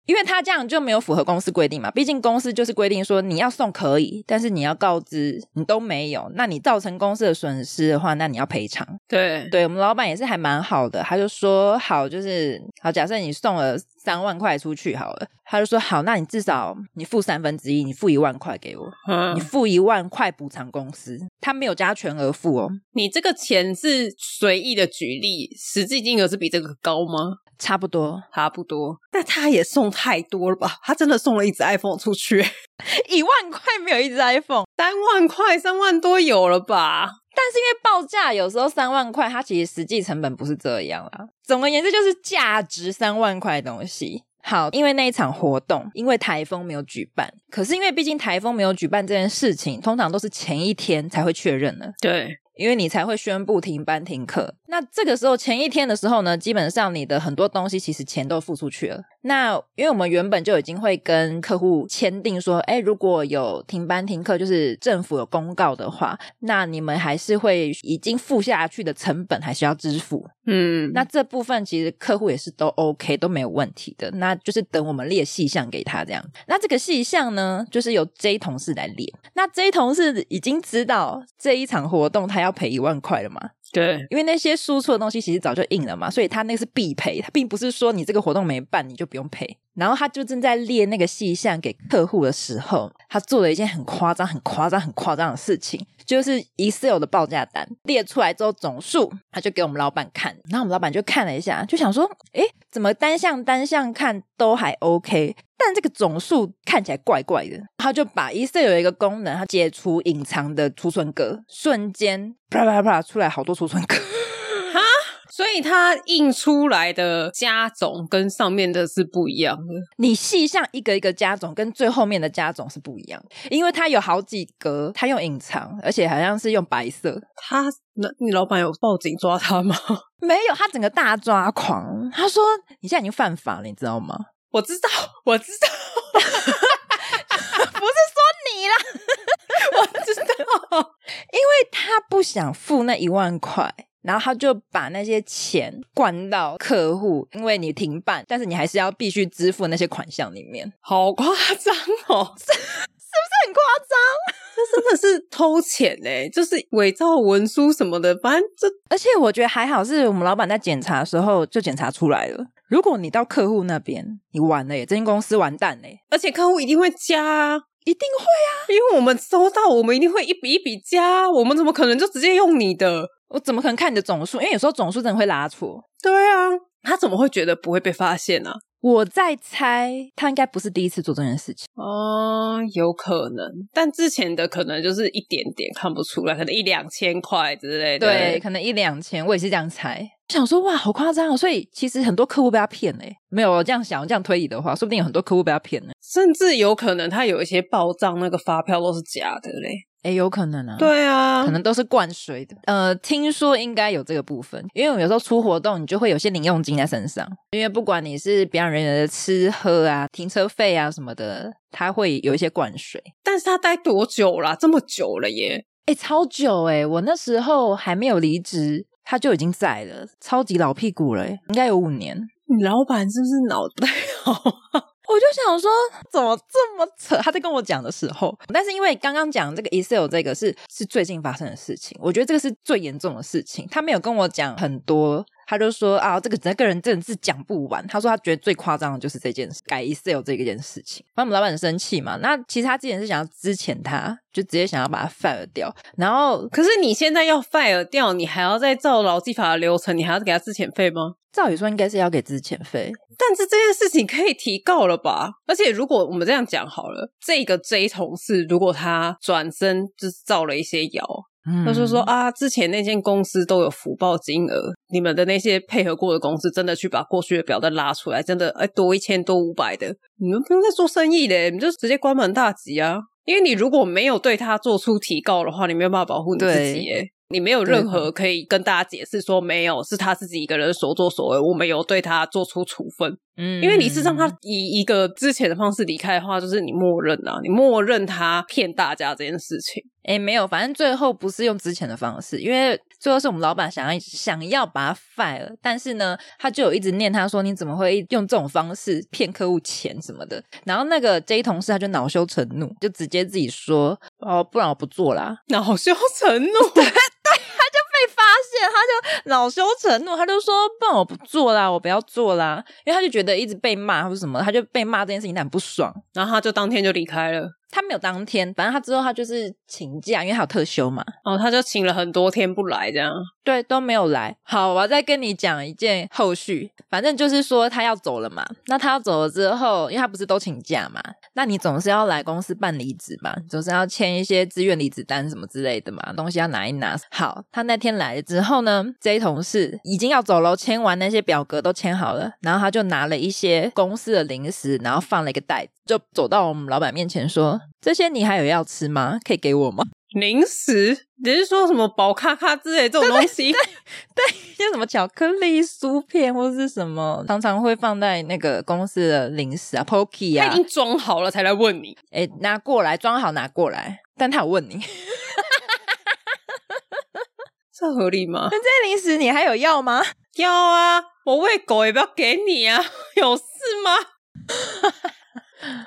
因为他这样就没有符合公司规定嘛，毕竟公司就是规定说你要送可以，但是你要告知你都没有，那你造成公司的损失的话，那你要赔偿。对，对我们老板也是还蛮好的，他就说好，就是好，假设你送了三万块出去好了，他就说好，那你至少你付三分之一，你付一万块给我，嗯，你付一万块补偿公司，他没有加全额付哦。你这个钱是随意的举例，实际金额是比这个高吗？差不多，差不多，但他也送太多了吧？他真的送了一只 iPhone 出去，一万块没有一只 iPhone，三万块，三万多有了吧？但是因为报价有时候三万块，它其实实际成本不是这样啦。总而言之，就是价值三万块的东西。好，因为那一场活动，因为台风没有举办，可是因为毕竟台风没有举办这件事情，通常都是前一天才会确认的。对。因为你才会宣布停班停课，那这个时候前一天的时候呢，基本上你的很多东西其实钱都付出去了。那因为我们原本就已经会跟客户签订说，哎，如果有停班停课，就是政府有公告的话，那你们还是会已经付下去的成本还是要支付。嗯，那这部分其实客户也是都 OK 都没有问题的，那就是等我们列细项给他这样。那这个细项呢，就是由 J 同事来列。那 J 同事已经知道这一场活动他要。要赔一万块了嘛？对，因为那些输出的东西其实早就印了嘛，所以他那个是必赔，他并不是说你这个活动没办你就不用赔。然后他就正在列那个细项给客户的时候，他做了一件很夸张、很夸张、很夸张的事情，就是 Excel 的报价单列出来之后总数，他就给我们老板看，然后我们老板就看了一下，就想说，诶，怎么单项单项看都还 OK，但这个总数看起来怪怪的。他就把 Excel 有一个功能，他解除隐藏的储存格，瞬间啪啪啪出来好多储存格。所以它印出来的加总跟上面的是不一样的。你细项一个一个加总，跟最后面的加总是不一样，因为它有好几格，它用隐藏，而且好像是用白色。他那你老板有报警抓他吗？没有，他整个大抓狂。他说：“你现在已经犯法了，你知道吗？”我知道，我知道，不是说你啦，我知道，因为他不想付那一万块。然后他就把那些钱灌到客户，因为你停办，但是你还是要必须支付那些款项里面，好夸张哦！是是不是很夸张？这真的是偷钱哎，就是伪造文书什么的，反正这……而且我觉得还好，是我们老板在检查的时候就检查出来了。如果你到客户那边，你完了耶，这间公司完蛋嘞！而且客户一定会加，一定会啊，因为我们收到，我们一定会一笔一笔加，我们怎么可能就直接用你的？我怎么可能看你的总数？因为有时候总数真的会拉错。对啊，他怎么会觉得不会被发现呢、啊？我在猜，他应该不是第一次做这件事情。哦，有可能，但之前的可能就是一点点看不出来，可能一两千块之类的。对，可能一两千，我也是这样猜。想说哇，好夸张哦！所以其实很多客户被他骗了。没有这样想，这样推理的话，说不定有很多客户被他骗了，甚至有可能他有一些报账那个发票都是假的嘞。诶，有可能啊，对啊，可能都是灌水的。呃，听说应该有这个部分，因为我们有时候出活动，你就会有些零用金在身上。因为不管你是表演人员的吃喝啊、停车费啊什么的，他会有一些灌水。但是他待多久啦？这么久了耶！诶，超久诶，我那时候还没有离职，他就已经在了，超级老屁股了，应该有五年。你老板是不是脑袋好？我就想说，怎么这么扯？他在跟我讲的时候，但是因为刚刚讲这个 Excel 这个是是最近发生的事情，我觉得这个是最严重的事情。他没有跟我讲很多，他就说啊，这个整个人真的是讲不完。他说他觉得最夸张的就是这件事，改 Excel 这一件事情，反正我们老板很生气嘛。那其实他之前是想要支遣他，就直接想要把他 fire 掉。然后，可是你现在要 fire 掉，你还要再照劳基法的流程，你还要给他支遣费吗？照理说应该是要给资遣费，但是这件事情可以提告了吧？而且如果我们这样讲好了，这个 J 同事如果他转身就是造了一些谣，嗯，他就说啊，之前那间公司都有福报金额，你们的那些配合过的公司真的去把过去的表单拉出来，真的哎多一千多五百的，你们不用再做生意的，你就直接关门大吉啊！因为你如果没有对他做出提告的话，你没有办法保护你自己耶。你没有任何可以跟大家解释说没有，是他自己一个人所作所为，我没有对他做出处分。嗯，因为你是让他以一个之前的方式离开的话，就是你默认啊，你默认他骗大家这件事情。哎，没有，反正最后不是用之前的方式，因为最后是我们老板想要想要把他 fire，但是呢，他就有一直念他说，你怎么会用这种方式骗客户钱什么的，然后那个 J 同事他就恼羞成怒，就直接自己说哦，不然我不做啦，恼羞成怒。他就恼羞成怒，他就说：“不我不做啦，我不要做啦。”因为他就觉得一直被骂或者什么，他就被骂这件事情很不爽，然后他就当天就离开了。他没有当天，反正他之后他就是请假，因为他有特休嘛。哦，他就请了很多天不来，这样。对，都没有来。好，我要再跟你讲一件后续。反正就是说他要走了嘛。那他要走了之后，因为他不是都请假嘛，那你总是要来公司办离职嘛，总是要签一些自愿离职单什么之类的嘛，东西要拿一拿。好，他那天来了之后呢，这一同事已经要走了，签完那些表格都签好了，然后他就拿了一些公司的零食，然后放了一个袋子，就走到我们老板面前说。这些你还有要吃吗？可以给我吗？零食？你是说什么宝咖咖之类这种东西？对像什么巧克力酥片或者是什么，常常会放在那个公司的零食啊，Pocky 啊，他已经装好了才来问你。哎，拿过来，装好拿过来。但他有问你，这合理吗？那这些零食你还有要吗？要啊，我喂狗也不要给你啊，有事吗？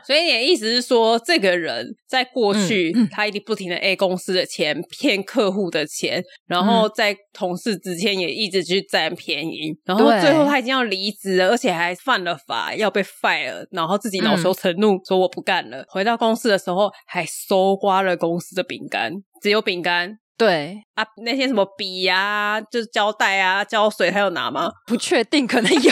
所以你的意思是说，这个人在过去，嗯嗯、他一直不停的 A 公司的钱，骗客户的钱，然后在同事之间也一直去占便宜，然后最后他已经要离职了，而且还犯了法，要被 fire，然后自己恼羞成怒，说我不干了。回到公司的时候，还搜刮了公司的饼干，只有饼干。对啊，那些什么笔呀、啊，就是胶带啊、胶水，他有拿吗？不确定，可能有。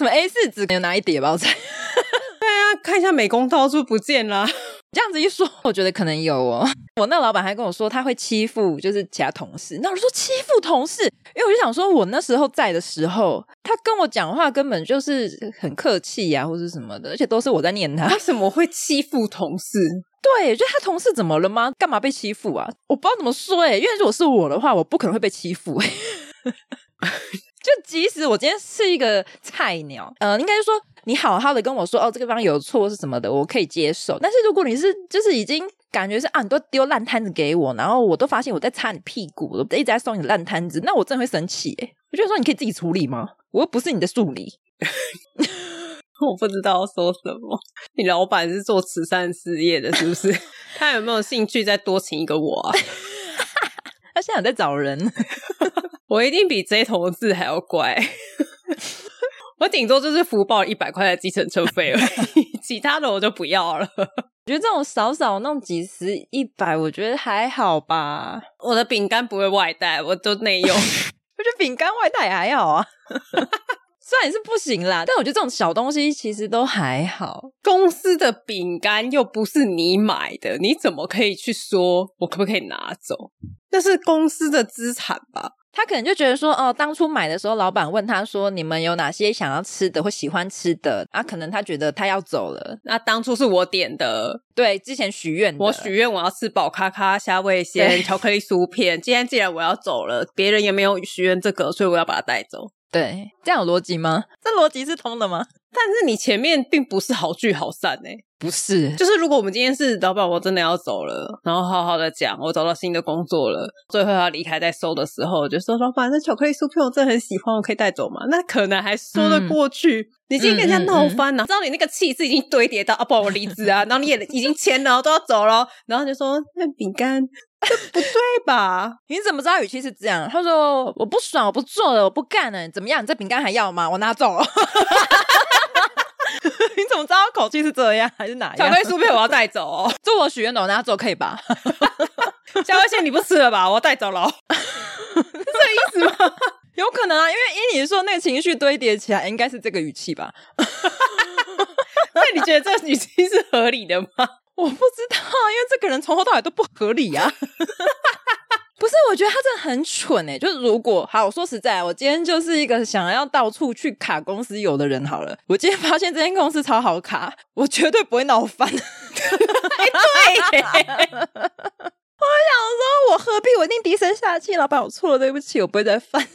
什么 A 四纸有拿一叠吧？我猜。对啊，看一下美工刀就不见了？这样子一说，我觉得可能有哦。我那老板还跟我说他会欺负，就是其他同事。那我说欺负同事，因为我就想说，我那时候在的时候，他跟我讲话根本就是很客气呀、啊，或是什么的，而且都是我在念他。为什么会欺负同事？对，就他同事怎么了吗？干嘛被欺负啊？我不知道怎么说哎，因为如果是我的话，我不可能会被欺负哎。就即使我今天是一个菜鸟，呃，应该是说你好好的跟我说哦，这个地方有错是什么的，我可以接受。但是如果你是就是已经感觉是啊，你都丢烂摊子给我，然后我都发现我在擦你屁股，我一直在送你烂摊子，那我真的会生气哎。我就说你可以自己处理吗？我又不是你的助理。我不知道说什么。你老板是做慈善事业的，是不是？他有没有兴趣再多请一个我啊？他现在有在找人。我一定比 J 同志还要乖。我顶多就是福报一百块的计程车费而已，其他的我就不要了。我觉得这种少少弄几十、一百，我觉得还好吧。我的饼干不会外带，我都内用。我觉得饼干外带也还好啊。虽然也是不行啦，但我觉得这种小东西其实都还好。公司的饼干又不是你买的，你怎么可以去说我可不可以拿走？那是公司的资产吧？他可能就觉得说，哦，当初买的时候，老板问他说，你们有哪些想要吃的或喜欢吃的？啊，可能他觉得他要走了。那当初是我点的，对，之前许愿，我许愿我要吃宝咖咖虾味鲜 巧克力酥片。今天既然我要走了，别人也没有许愿这个，所以我要把它带走。对，这样有逻辑吗？这逻辑是通的吗？但是你前面并不是好聚好散哎、欸，不是，就是如果我们今天是老板，我真的要走了，然后好好的讲，我找到新的工作了，最后要离开再收的时候，就说老板，那巧克力酥片我真的很喜欢，我可以带走吗？那可能还说得过去。嗯、你今天跟人家闹翻了，知道你那个气势已经堆叠到啊，不然我离职啊，然后你也已经签了，都要走了，然后就说那饼干。这不对吧？你怎么知道语气是这样？他说：“我不爽，我不做了，我不干了，怎么样？你这饼干还要吗？我拿走了。” 你怎么知道口气是这样，还是哪样？巧克力酥片我要带走哦，祝我许愿的我拿走可以吧？小威蟹你不吃了吧？我要带走了，是这意思吗？有可能啊，因为依你说那个情绪堆叠起来，应该是这个语气吧？那你觉得这个语气是合理的吗？我不知道，因为这个人从头到尾都不合理啊！不是，我觉得他真的很蠢哎。就是如果好，我说实在，我今天就是一个想要到处去卡公司有的人好了。我今天发现这间公司超好卡，我绝对不会闹翻。对，我想说，我何必？我一定低声下气，老板，我错了，对不起，我不会再犯。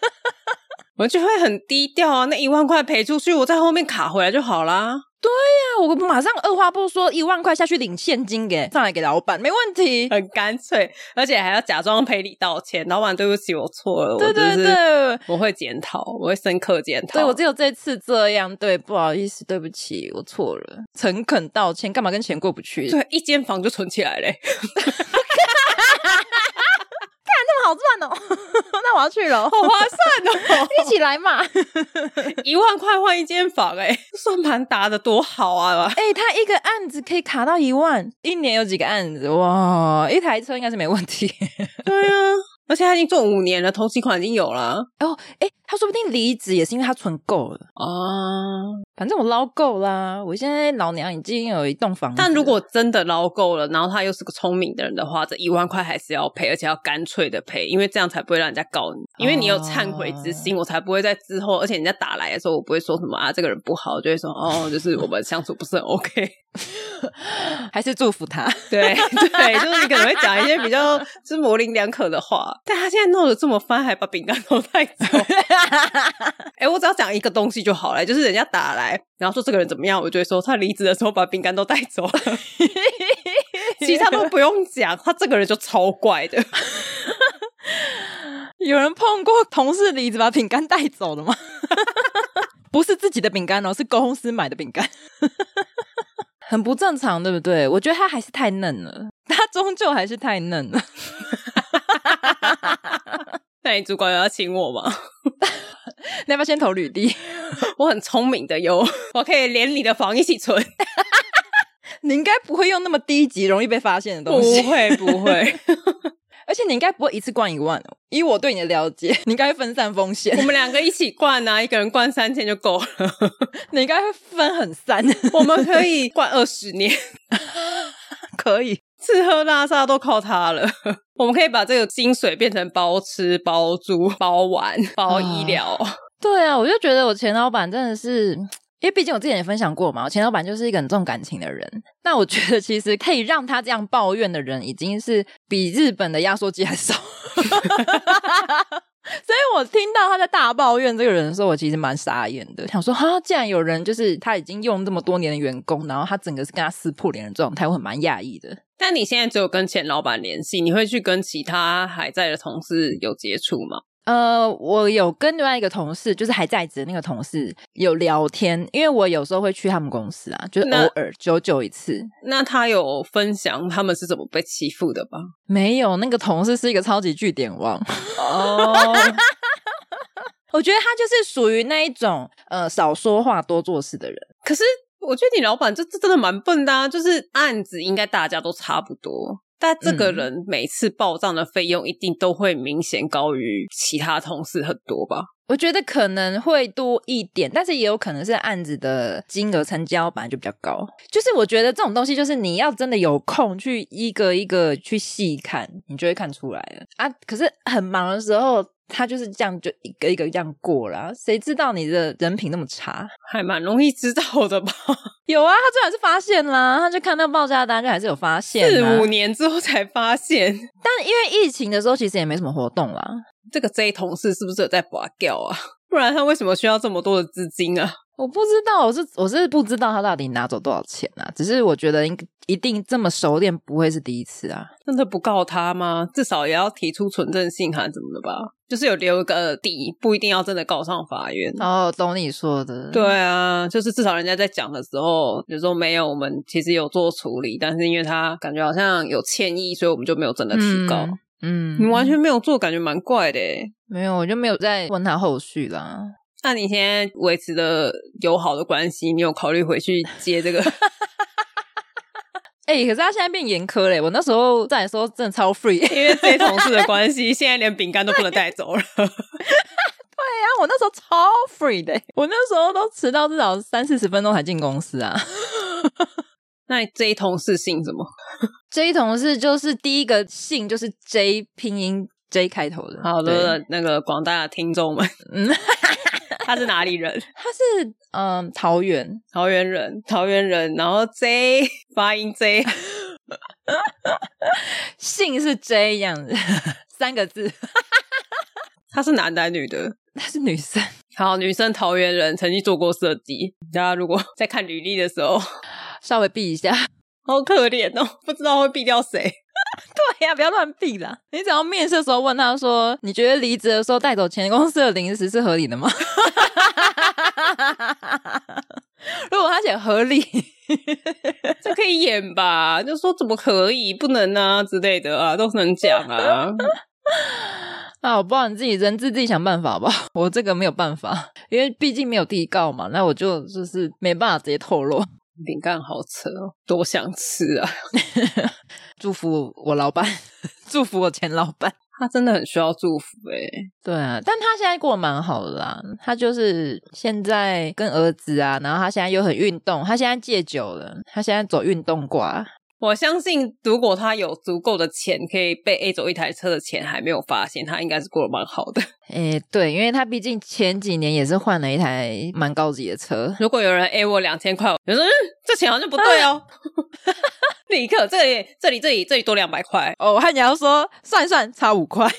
我就会很低调啊，那一万块赔出去，我在后面卡回来就好啦。对呀、啊，我马上二话不说，一万块下去领现金给上来给老板，没问题，很干脆，而且还要假装赔礼道歉。老板，对不起，我错了，对对对，我会检讨，我会深刻检讨。对，我只有这次这样，对，不好意思，对不起，我错了，诚恳道歉。干嘛跟钱过不去？对，一间房就存起来嘞。好赚哦，那我要去了，好划算哦，一起来嘛！一万块换一间房，哎，算盘打的多好啊！哎，他一个案子可以卡到一万，一年有几个案子？哇，一台车应该是没问题。对啊。而且他已经做五年了，投期款已经有了。哦，哎，他说不定离职也是因为他存够了啊。反正我捞够啦，我现在老娘已经有一栋房子。但如果真的捞够了，然后他又是个聪明的人的话，这一万块还是要赔，而且要干脆的赔，因为这样才不会让人家告你。因为你有忏悔之心，我才不会在之后，而且人家打来的时候，我不会说什么啊，这个人不好，就会说哦，就是我们相处不是很 OK。还是祝福他，对对，就是你可能会讲一些比较就是模棱两可的话，但他现在弄得这么翻，还把饼干都带走。哎、欸，我只要讲一个东西就好了，就是人家打来，然后说这个人怎么样，我就会说他离职的时候把饼干都带走了，其他都不用讲，他这个人就超怪的。有人碰过同事离职把饼干带走了吗？不是自己的饼干哦，是公司买的饼干，很不正常，对不对？我觉得他还是太嫩了，他终究还是太嫩了。那你主管有要请我吗？你要不要先投履历？我很聪明的哟，我可以连你的房一起存。你应该不会用那么低级、容易被发现的东西。不会，不会。而且你应该不会一次灌一万哦。以我对你的了解，你应该会分散风险。我们两个一起灌啊，一个人灌三千就够了。你应该会分很散。我们可以灌二十年，可以吃喝拉撒都靠它了。我们可以把这个薪水变成包吃、包住、包玩、包医疗。哦。对啊，我就觉得我前老板真的是。因为毕竟我之前也分享过嘛，我前老板就是一个很重感情的人。那我觉得其实可以让他这样抱怨的人，已经是比日本的压缩机还少。所以我听到他在大抱怨这个人的时候，我其实蛮傻眼的，想说哈，既然有人就是他已经用这么多年的员工，然后他整个是跟他撕破脸的状态，我很蛮讶异的。但你现在只有跟前老板联系，你会去跟其他还在的同事有接触吗？呃，我有跟另外一个同事，就是还在职的那个同事有聊天，因为我有时候会去他们公司啊，就是偶尔久久一次。那他有分享他们是怎么被欺负的吧？没有，那个同事是一个超级据点王哦。我觉得他就是属于那一种呃少说话多做事的人。可是我觉得你老板这这真的蛮笨的啊，就是案子应该大家都差不多。但这个人每次报账的费用一定都会明显高于其他同事很多吧？我觉得可能会多一点，但是也有可能是案子的金额成交本来就比较高。就是我觉得这种东西，就是你要真的有空去一个一个去细看，你就会看出来了啊。可是很忙的时候。他就是这样，就一个一个这样过了。谁知道你的人品那么差？还蛮容易知道的吧？有啊，他最后是发现啦，他就看到报价单，就还是有发现。四五年之后才发现，但因为疫情的时候，其实也没什么活动啦。这个 J 同事是不是有在拔掉啊？不然他为什么需要这么多的资金啊？我不知道，我是我是不知道他到底拿走多少钱啊。只是我觉得应一定这么熟练，不会是第一次啊。真的不告他吗？至少也要提出存证信函什么的吧？就是有留一个底，不一定要真的告上法院。哦，懂你说的。对啊，就是至少人家在讲的时候，有时候没有，我们其实有做处理，但是因为他感觉好像有歉意，所以我们就没有真的提告。嗯嗯，你完全没有做，感觉蛮怪的。没有，我就没有再问他后续啦。那你现在维持的友好的关系，你有考虑回去接这个？哎、欸，可是他现在变严苛嘞。我那时候在的时候真的超 free，因为这些同事的 关系，现在连饼干都不能带走了。对呀、啊，我那时候超 free 的，我那时候都迟到至少三四十分钟才进公司啊。那你这一同事姓什么？这一同事就是第一个姓就是 J 拼音 J 开头的。好的，那个广大的听众们，嗯，他是哪里人？他是嗯桃园，桃园人，桃园人。然后 J 发音 J，姓是 J 这样子，三个字。他是男的还是女的？他是女生。好，女生桃园人，曾经做过设计。大家如果在看履历的时候。稍微避一下，好可怜哦，不知道会避掉谁。对呀、啊，不要乱避啦。你只要面试的时候问他说：“你觉得离职的时候带走前公司的零食是合理的吗？” 如果他写合理，这可以演吧？就说怎么可以，不能啊之类的啊，都是能讲啊。那我不知道你自己人资自己想办法吧。我这个没有办法，因为毕竟没有递告嘛。那我就就是没办法直接透露。饼干好吃哦，多想吃啊！祝福我老板，祝福我前老板，他真的很需要祝福诶。对啊，但他现在过得蛮好的啦。他就是现在跟儿子啊，然后他现在又很运动，他现在戒酒了，他现在走运动挂。我相信，如果他有足够的钱，可以被 A 走一台车的钱还没有发现，他应该是过得蛮好的。诶，对，因为他毕竟前几年也是换了一台蛮高级的车。如果有人 A 我两千块，我说嗯，这钱好像不对哦。啊、立刻，这里这里这里这里多两百块哦。我看你要说算一算，差五块，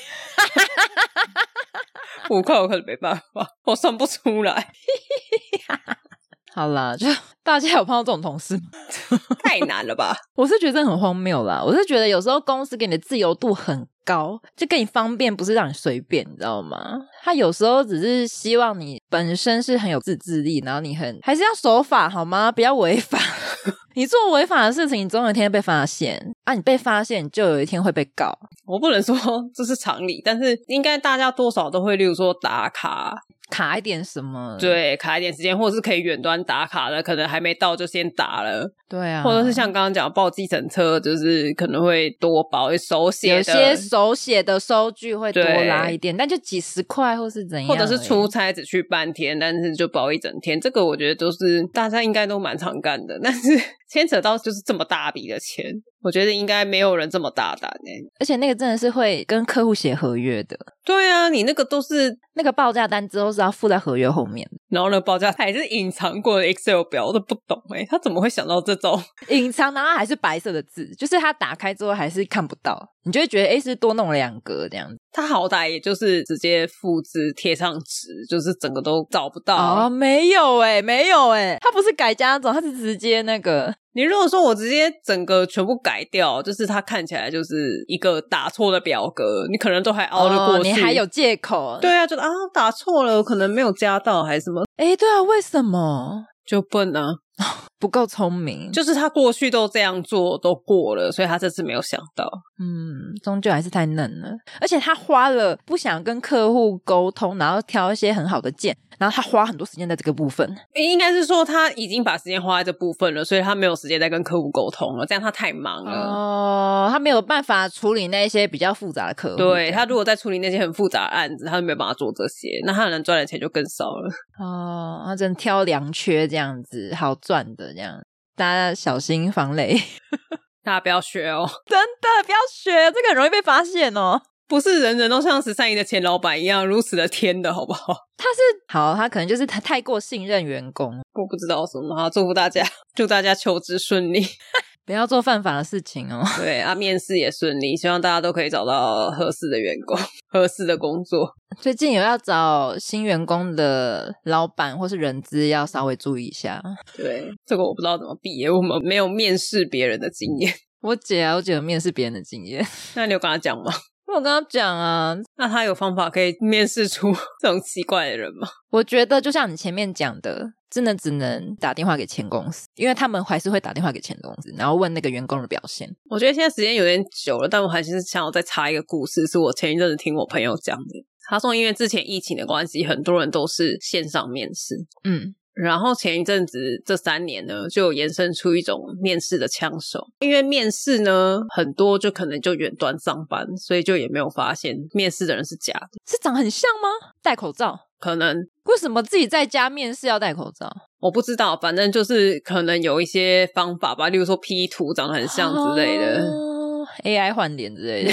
五块我可能没办法，我算不出来。好啦，就大家有碰到这种同事吗？太难了吧？我是觉得很荒谬啦。我是觉得有时候公司给你的自由度很高，就给你方便，不是让你随便，你知道吗？他有时候只是希望你本身是很有自制力，然后你很还是要守法好吗？不要违法。你做违法的事情，你总有一天被发现啊！你被发现，就有一天会被告。我不能说 这是常理，但是应该大家多少都会，例如说打卡。卡一点什么？对，卡一点时间，或者是可以远端打卡的，可能还没到就先打了。对啊，或者是像刚刚讲报计程车，就是可能会多报手写，有些手写的收据会多拉一点，但就几十块或是怎样，或者是出差只去半天，但是就包一整天，这个我觉得都是大家应该都蛮常干的，但是牵扯到就是这么大笔的钱。我觉得应该没有人这么大胆哎，而且那个真的是会跟客户写合约的。对啊，你那个都是那个报价单之后是要附在合约后面，然后那个报价还是隐藏过的 Excel 表，我都不懂哎，他怎么会想到这种 隐藏，然后还是白色的字，就是他打开之后还是看不到，你就会觉得哎，是多弄了两格这样子。他好歹也就是直接复制贴上纸，就是整个都找不到哦，没有哎，没有哎，他不是改加总，他是直接那个。你如果说我直接整个全部改掉，就是它看起来就是一个打错的表格，你可能都还熬得过去。哦，你还有借口？对啊，就啊打错了，我可能没有加到还是什么？哎对啊，为什么就笨呢？不够聪明，就是他过去都这样做都过了，所以他这次没有想到。嗯，终究还是太嫩了，而且他花了不想跟客户沟通，然后挑一些很好的件，然后他花很多时间在这个部分。应该是说他已经把时间花在这部分了，所以他没有时间再跟客户沟通了，这样他太忙了。哦，他没有办法处理那些比较复杂的客户。对，他如果在处理那些很复杂的案子，他就没有办法做这些，那他能赚的钱就更少了。哦，他只能挑良缺这样子，好赚的。这样，大家小心防雷，大家不要学哦！真的不要学，这个很容易被发现哦。不是人人都像十三姨的前老板一样如此的天的，好不好？他是好，他可能就是他太过信任员工。我不知道什么，好，祝福大家，祝大家求职顺利。不要做犯法的事情哦。对啊，面试也顺利，希望大家都可以找到合适的员工、合适的工作。最近有要找新员工的老板或是人资，要稍微注意一下。对，这个我不知道怎么避，我们没有面试别人的经验。我姐啊，我姐有面试别人的经验。那你有跟她讲吗？我跟他讲啊，那他有方法可以面试出 这种奇怪的人吗？我觉得就像你前面讲的。真的只能打电话给前公司，因为他们还是会打电话给前公司，然后问那个员工的表现。我觉得现在时间有点久了，但我还是想要再插一个故事，是我前一阵子听我朋友讲的。他说，因为之前疫情的关系，很多人都是线上面试，嗯，然后前一阵子这三年呢，就延伸出一种面试的枪手，因为面试呢很多就可能就远端上班，所以就也没有发现面试的人是假的，是长很像吗？戴口罩。可能为什么自己在家面试要戴口罩？我不知道，反正就是可能有一些方法吧，例如说 P 图长得很像之类的、哦、AI 换脸之类的，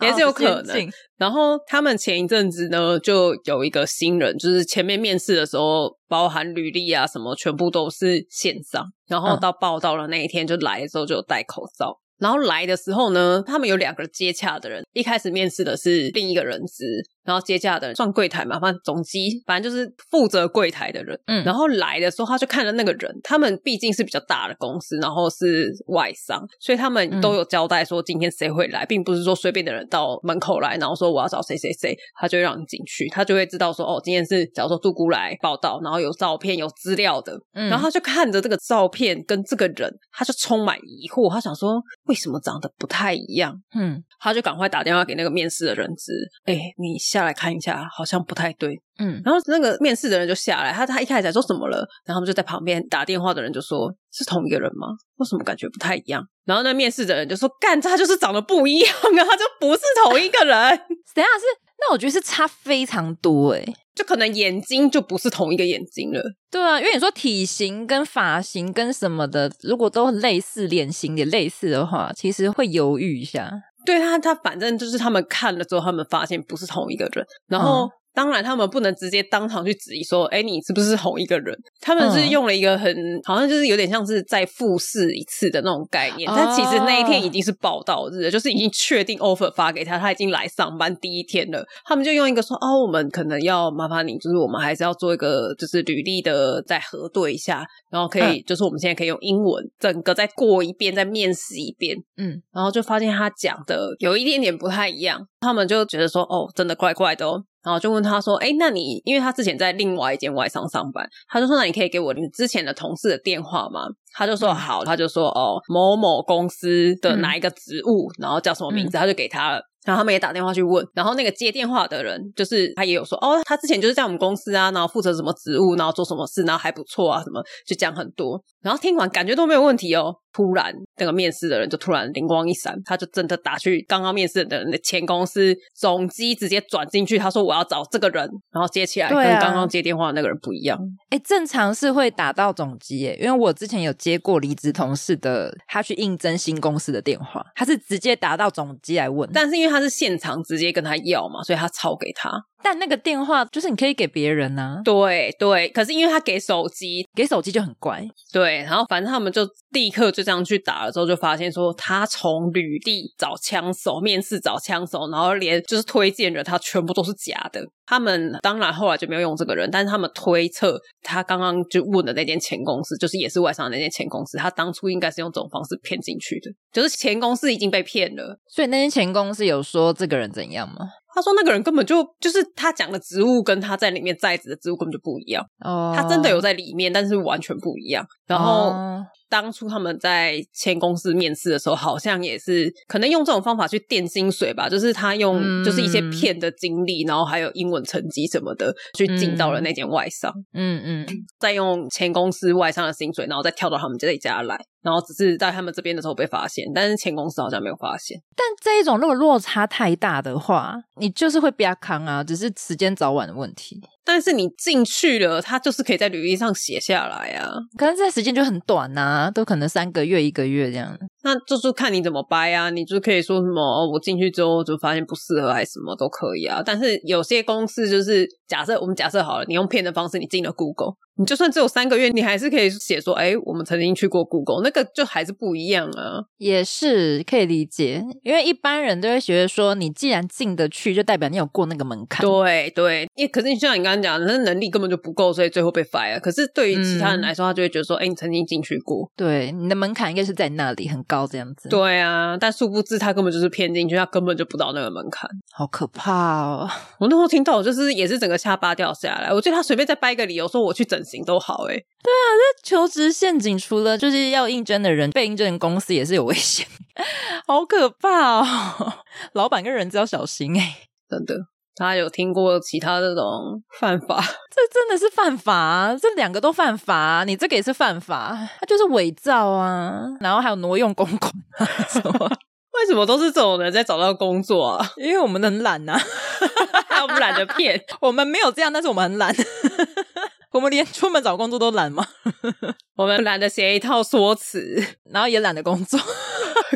也是有可能。然后他们前一阵子呢，就有一个新人，就是前面面试的时候，包含履历啊什么，全部都是线上，然后到报道的那一天就来的时候就有戴口罩。然后来的时候呢，他们有两个接洽的人，一开始面试的是另一个人资。然后接驾的人算柜台嘛，反正总机，反正就是负责柜台的人。嗯，然后来的时候，他就看了那个人，他们毕竟是比较大的公司，然后是外商，所以他们都有交代说今天谁会来，并不是说随便的人到门口来，然后说我要找谁谁谁，他就会让你进去，他就会知道说哦，今天是假如说杜姑来报道，然后有照片有资料的，嗯，然后他就看着这个照片跟这个人，他就充满疑惑，他想说为什么长得不太一样？嗯，他就赶快打电话给那个面试的人资，哎，你。下来看一下，好像不太对。嗯，然后那个面试的人就下来，他他一开始在说什么了，然后他们就在旁边打电话的人就说：“是同一个人吗？为什么感觉不太一样？”然后那面试的人就说：“干，他就是长得不一样啊，他就不是同一个人。”等下是，那我觉得是差非常多诶，就可能眼睛就不是同一个眼睛了。对啊，因为你说体型跟发型跟什么的，如果都很类似，脸型也类似的话，其实会犹豫一下。对他，他反正就是他们看了之后，他们发现不是同一个人。然后当然他们不能直接当场去质疑说，哎，你是不是同一个人？他们是用了一个很好像就是有点像是再复试一次的那种概念，但其实那一天已经是报到日，就是已经确定 offer 发给他，他已经来上班第一天了。他们就用一个说，哦，我们可能要麻烦你，就是我们还是要做一个就是履历的再核对一下，然后可以就是我们现在可以用英文整个再过一遍，再面试一遍，嗯，然后就发现他讲的有一点点不太一样，他们就觉得说，哦，真的怪怪的哦。然后就问他说：“哎，那你因为他之前在另外一间外商上班，他就说那你可以给我你之前的同事的电话吗？”他就说：“好。”他就说：“哦，某某公司的哪一个职务，嗯、然后叫什么名字？”他就给他了。然后他们也打电话去问，然后那个接电话的人就是他也有说：“哦，他之前就是在我们公司啊，然后负责什么职务，然后做什么事，然后还不错啊，什么就讲很多。”然后听完感觉都没有问题哦。突然，那个面试的人就突然灵光一闪，他就真的打去刚刚面试的人的前公司总机，直接转进去。他说：“我要找这个人。”然后接起来，跟刚刚接电话的那个人不一样。哎、啊，正常是会打到总机耶，因为我之前有接过离职同事的，他去应征新公司的电话，他是直接打到总机来问。但是因为他是现场直接跟他要嘛，所以他抄给他。但那个电话就是你可以给别人啊，对对。可是因为他给手机，给手机就很怪。对，然后反正他们就立刻就这样去打了，之后就发现说他从履历找枪手，面试找枪手，然后连就是推荐人他全部都是假的。他们当然后来就没有用这个人，但是他们推测他刚刚就问的那间前公司，就是也是外商的那间前公司，他当初应该是用这种方式骗进去的，就是前公司已经被骗了。所以那间前公司有说这个人怎样吗？他说那个人根本就就是他讲的植物跟他在里面在职的植物根本就不一样。哦，他真的有在里面，但是完全不一样。然后。哦当初他们在前公司面试的时候，好像也是可能用这种方法去垫薪水吧，就是他用就是一些骗的经历，嗯、然后还有英文成绩什么的，去进到了那间外商。嗯嗯，再用前公司外商的薪水，然后再跳到他们这一家来，然后只是在他们这边的时候被发现，但是前公司好像没有发现。但这一种如果落差太大的话，你就是会比较扛啊，只是时间早晚的问题。但是你进去了，他就是可以在履历上写下来啊。可是这时间就很短呐、都可能三个月、一个月这样。那就是看你怎么掰啊，你就可以说什么哦，我进去之后就发现不适合，还是什么都可以啊。但是有些公司就是假设我们假设好了，你用骗的方式，你进了 Google。你就算只有三个月，你还是可以写说，哎，我们曾经去过 Google，那个就还是不一样啊。也是可以理解，因为一般人都会觉得说，你既然进得去，就代表你有过那个门槛。对对，因为可是你像你刚刚讲的，那能力根本就不够，所以最后被 fire。可是对于其他人来说，嗯、他就会觉得说，哎，你曾经进去过，对，你的门槛应该是在那里很高这样子。对啊，但殊不知他根本就是骗进去，他根本就不到那个门槛，好可怕哦！我那时候听到，就是也是整个下巴掉下来。我觉得他随便再掰一个理由说我去整形都好，哎。对啊，这求职陷阱除了就是要应征的人，被应征的公司也是有危险，好可怕哦！老板跟人资要小心哎，真的。他有听过其他这种犯法？这真的是犯法啊！这两个都犯法啊，你这个也是犯法，他就是伪造啊，然后还有挪用公款啊什么？为什么都是这种人在找到工作啊？因为我们很懒呐，我们懒得骗，我们没有这样，但是我们很懒。我们连出门找工作都懒吗？我们懒得写一套说辞，然后也懒得工作，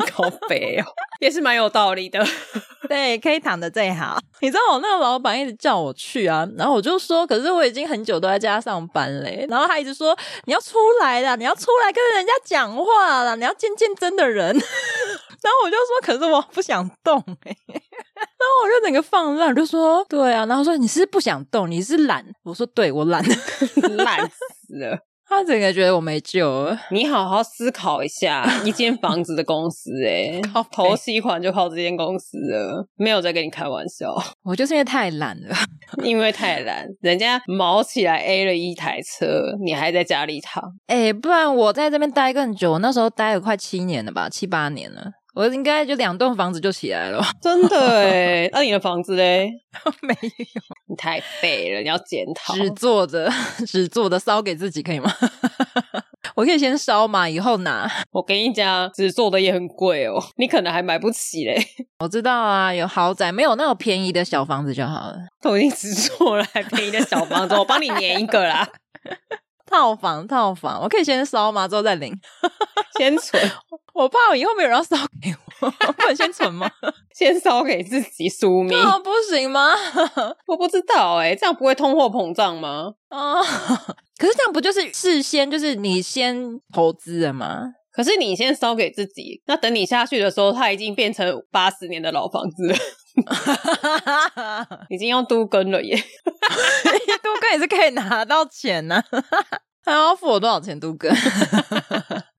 好肥哦，也是蛮有道理的。对，可以躺的最好。你知道我那个老板一直叫我去啊，然后我就说，可是我已经很久都在家上班嘞。然后他一直说，你要出来啦，你要出来跟人家讲话啦，你要见见真的人。然后我就说，可是我不想动哎。然后我就整个放烂，就说对啊。然后说你是不想动，你是懒。我说对，我懒，懒死了。他整个觉得我没救了。你好好思考一下，一间房子的公司，哎，投期款就靠这间公司了，没有在跟你开玩笑。我就是因为太懒了，因为太懒，人家卯起来 A 了一台车，你还在家里躺。哎，不然我在这边待更久，那时候待了快七年了吧，七八年了。我应该就两栋房子就起来了，真的哎。那、啊、你的房子嘞？没有，你太废了，你要检讨。只做着，只做的烧给自己可以吗？我可以先烧嘛，以后拿。我跟你讲，纸做的也很贵哦，你可能还买不起嘞。我知道啊，有豪宅，没有那种便宜的小房子就好了。都已经纸做了，还便宜的小房子，我帮你粘一个啦。套房，套房，我可以先烧嘛？之后再领，先存。我怕我以后没有人要烧给我。不能先存吗？先烧给自己书名，哦，不行吗？我不知道哎、欸，这样不会通货膨胀吗？啊、哦，可是这样不就是事先就是你先投资了吗？可是你先烧给自己，那等你下去的时候，它已经变成八十年的老房子了，已经要都更了耶。都更也是可以拿到钱呢、啊，还要付我多少钱都更？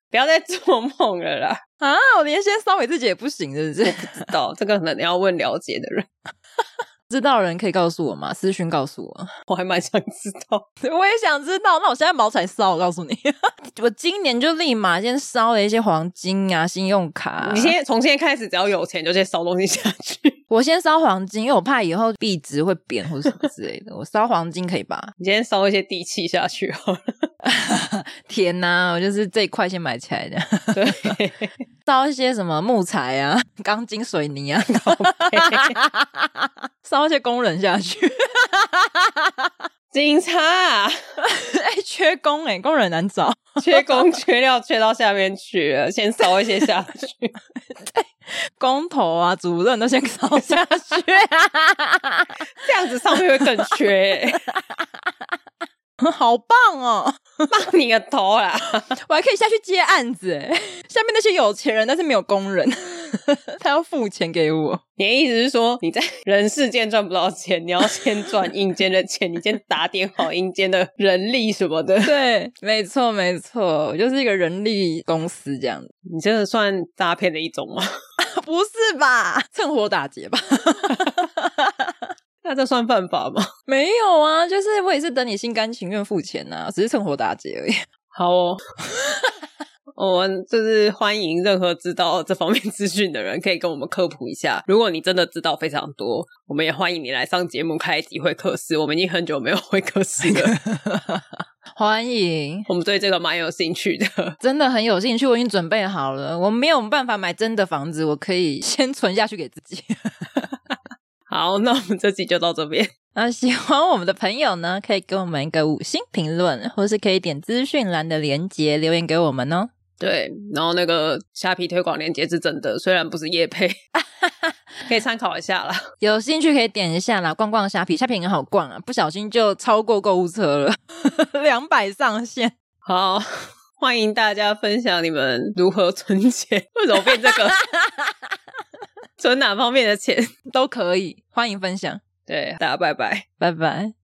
不要再做梦了啦！啊，我连先烧毁自己也不行，是不是？我 不知道这个可能要问了解的人。知道的人可以告诉我吗？私讯告诉我，我还蛮想知道。我也想知道。那我现在毛才烧，我告诉你，我今年就立马先烧了一些黄金啊、信用卡、啊。你先从现在开始，只要有钱就先烧东西下去。我先烧黄金，因为我怕以后币值会贬或者什么之类的。我烧黄金可以吧？你先烧一些地契下去好了。天哪，我就是这一块先买起来的。对，烧一些什么木材啊、钢筋水泥啊。烧一些工人下去，警察哎、欸，缺工哎、欸，工人难找，缺工缺料缺到下面去了，先烧一些下去。对，工头啊，主任都先烧下去，这样子上面会更缺、欸。好棒哦！棒你个头啦！我还可以下去接案子哎。下面那些有钱人，但是没有工人，他要付钱给我。你的意思是说，你在人世间赚不到钱，你要先赚阴间的钱，你先打点好阴间的人力什么的。对，没错没错，我就是一个人力公司这样子。你真的算诈骗的一种吗？不是吧？趁火打劫吧。那这算犯法吗？没有啊，就是我也是等你心甘情愿付钱呐、啊，只是趁火打劫而已。好哦，我们就是欢迎任何知道这方面资讯的人，可以跟我们科普一下。如果你真的知道非常多，我们也欢迎你来上节目开一集会客室。我们已经很久没有会客室了，欢迎。我们对这个蛮有兴趣的，真的很有兴趣。我已经准备好了，我没有办法买真的房子，我可以先存下去给自己。好，那我们这集就到这边。那喜欢我们的朋友呢，可以给我们一个五星评论，或是可以点资讯栏的连接留言给我们哦。对，然后那个虾皮推广链接是真的，虽然不是叶配，可以参考一下啦。有兴趣可以点一下啦，逛逛虾皮，虾皮很好逛啊，不小心就超过购物车了，两百上限。好，欢迎大家分享你们如何存钱，为什么变这个？存哪方面的钱 都可以，欢迎分享。对，大家拜拜，拜拜。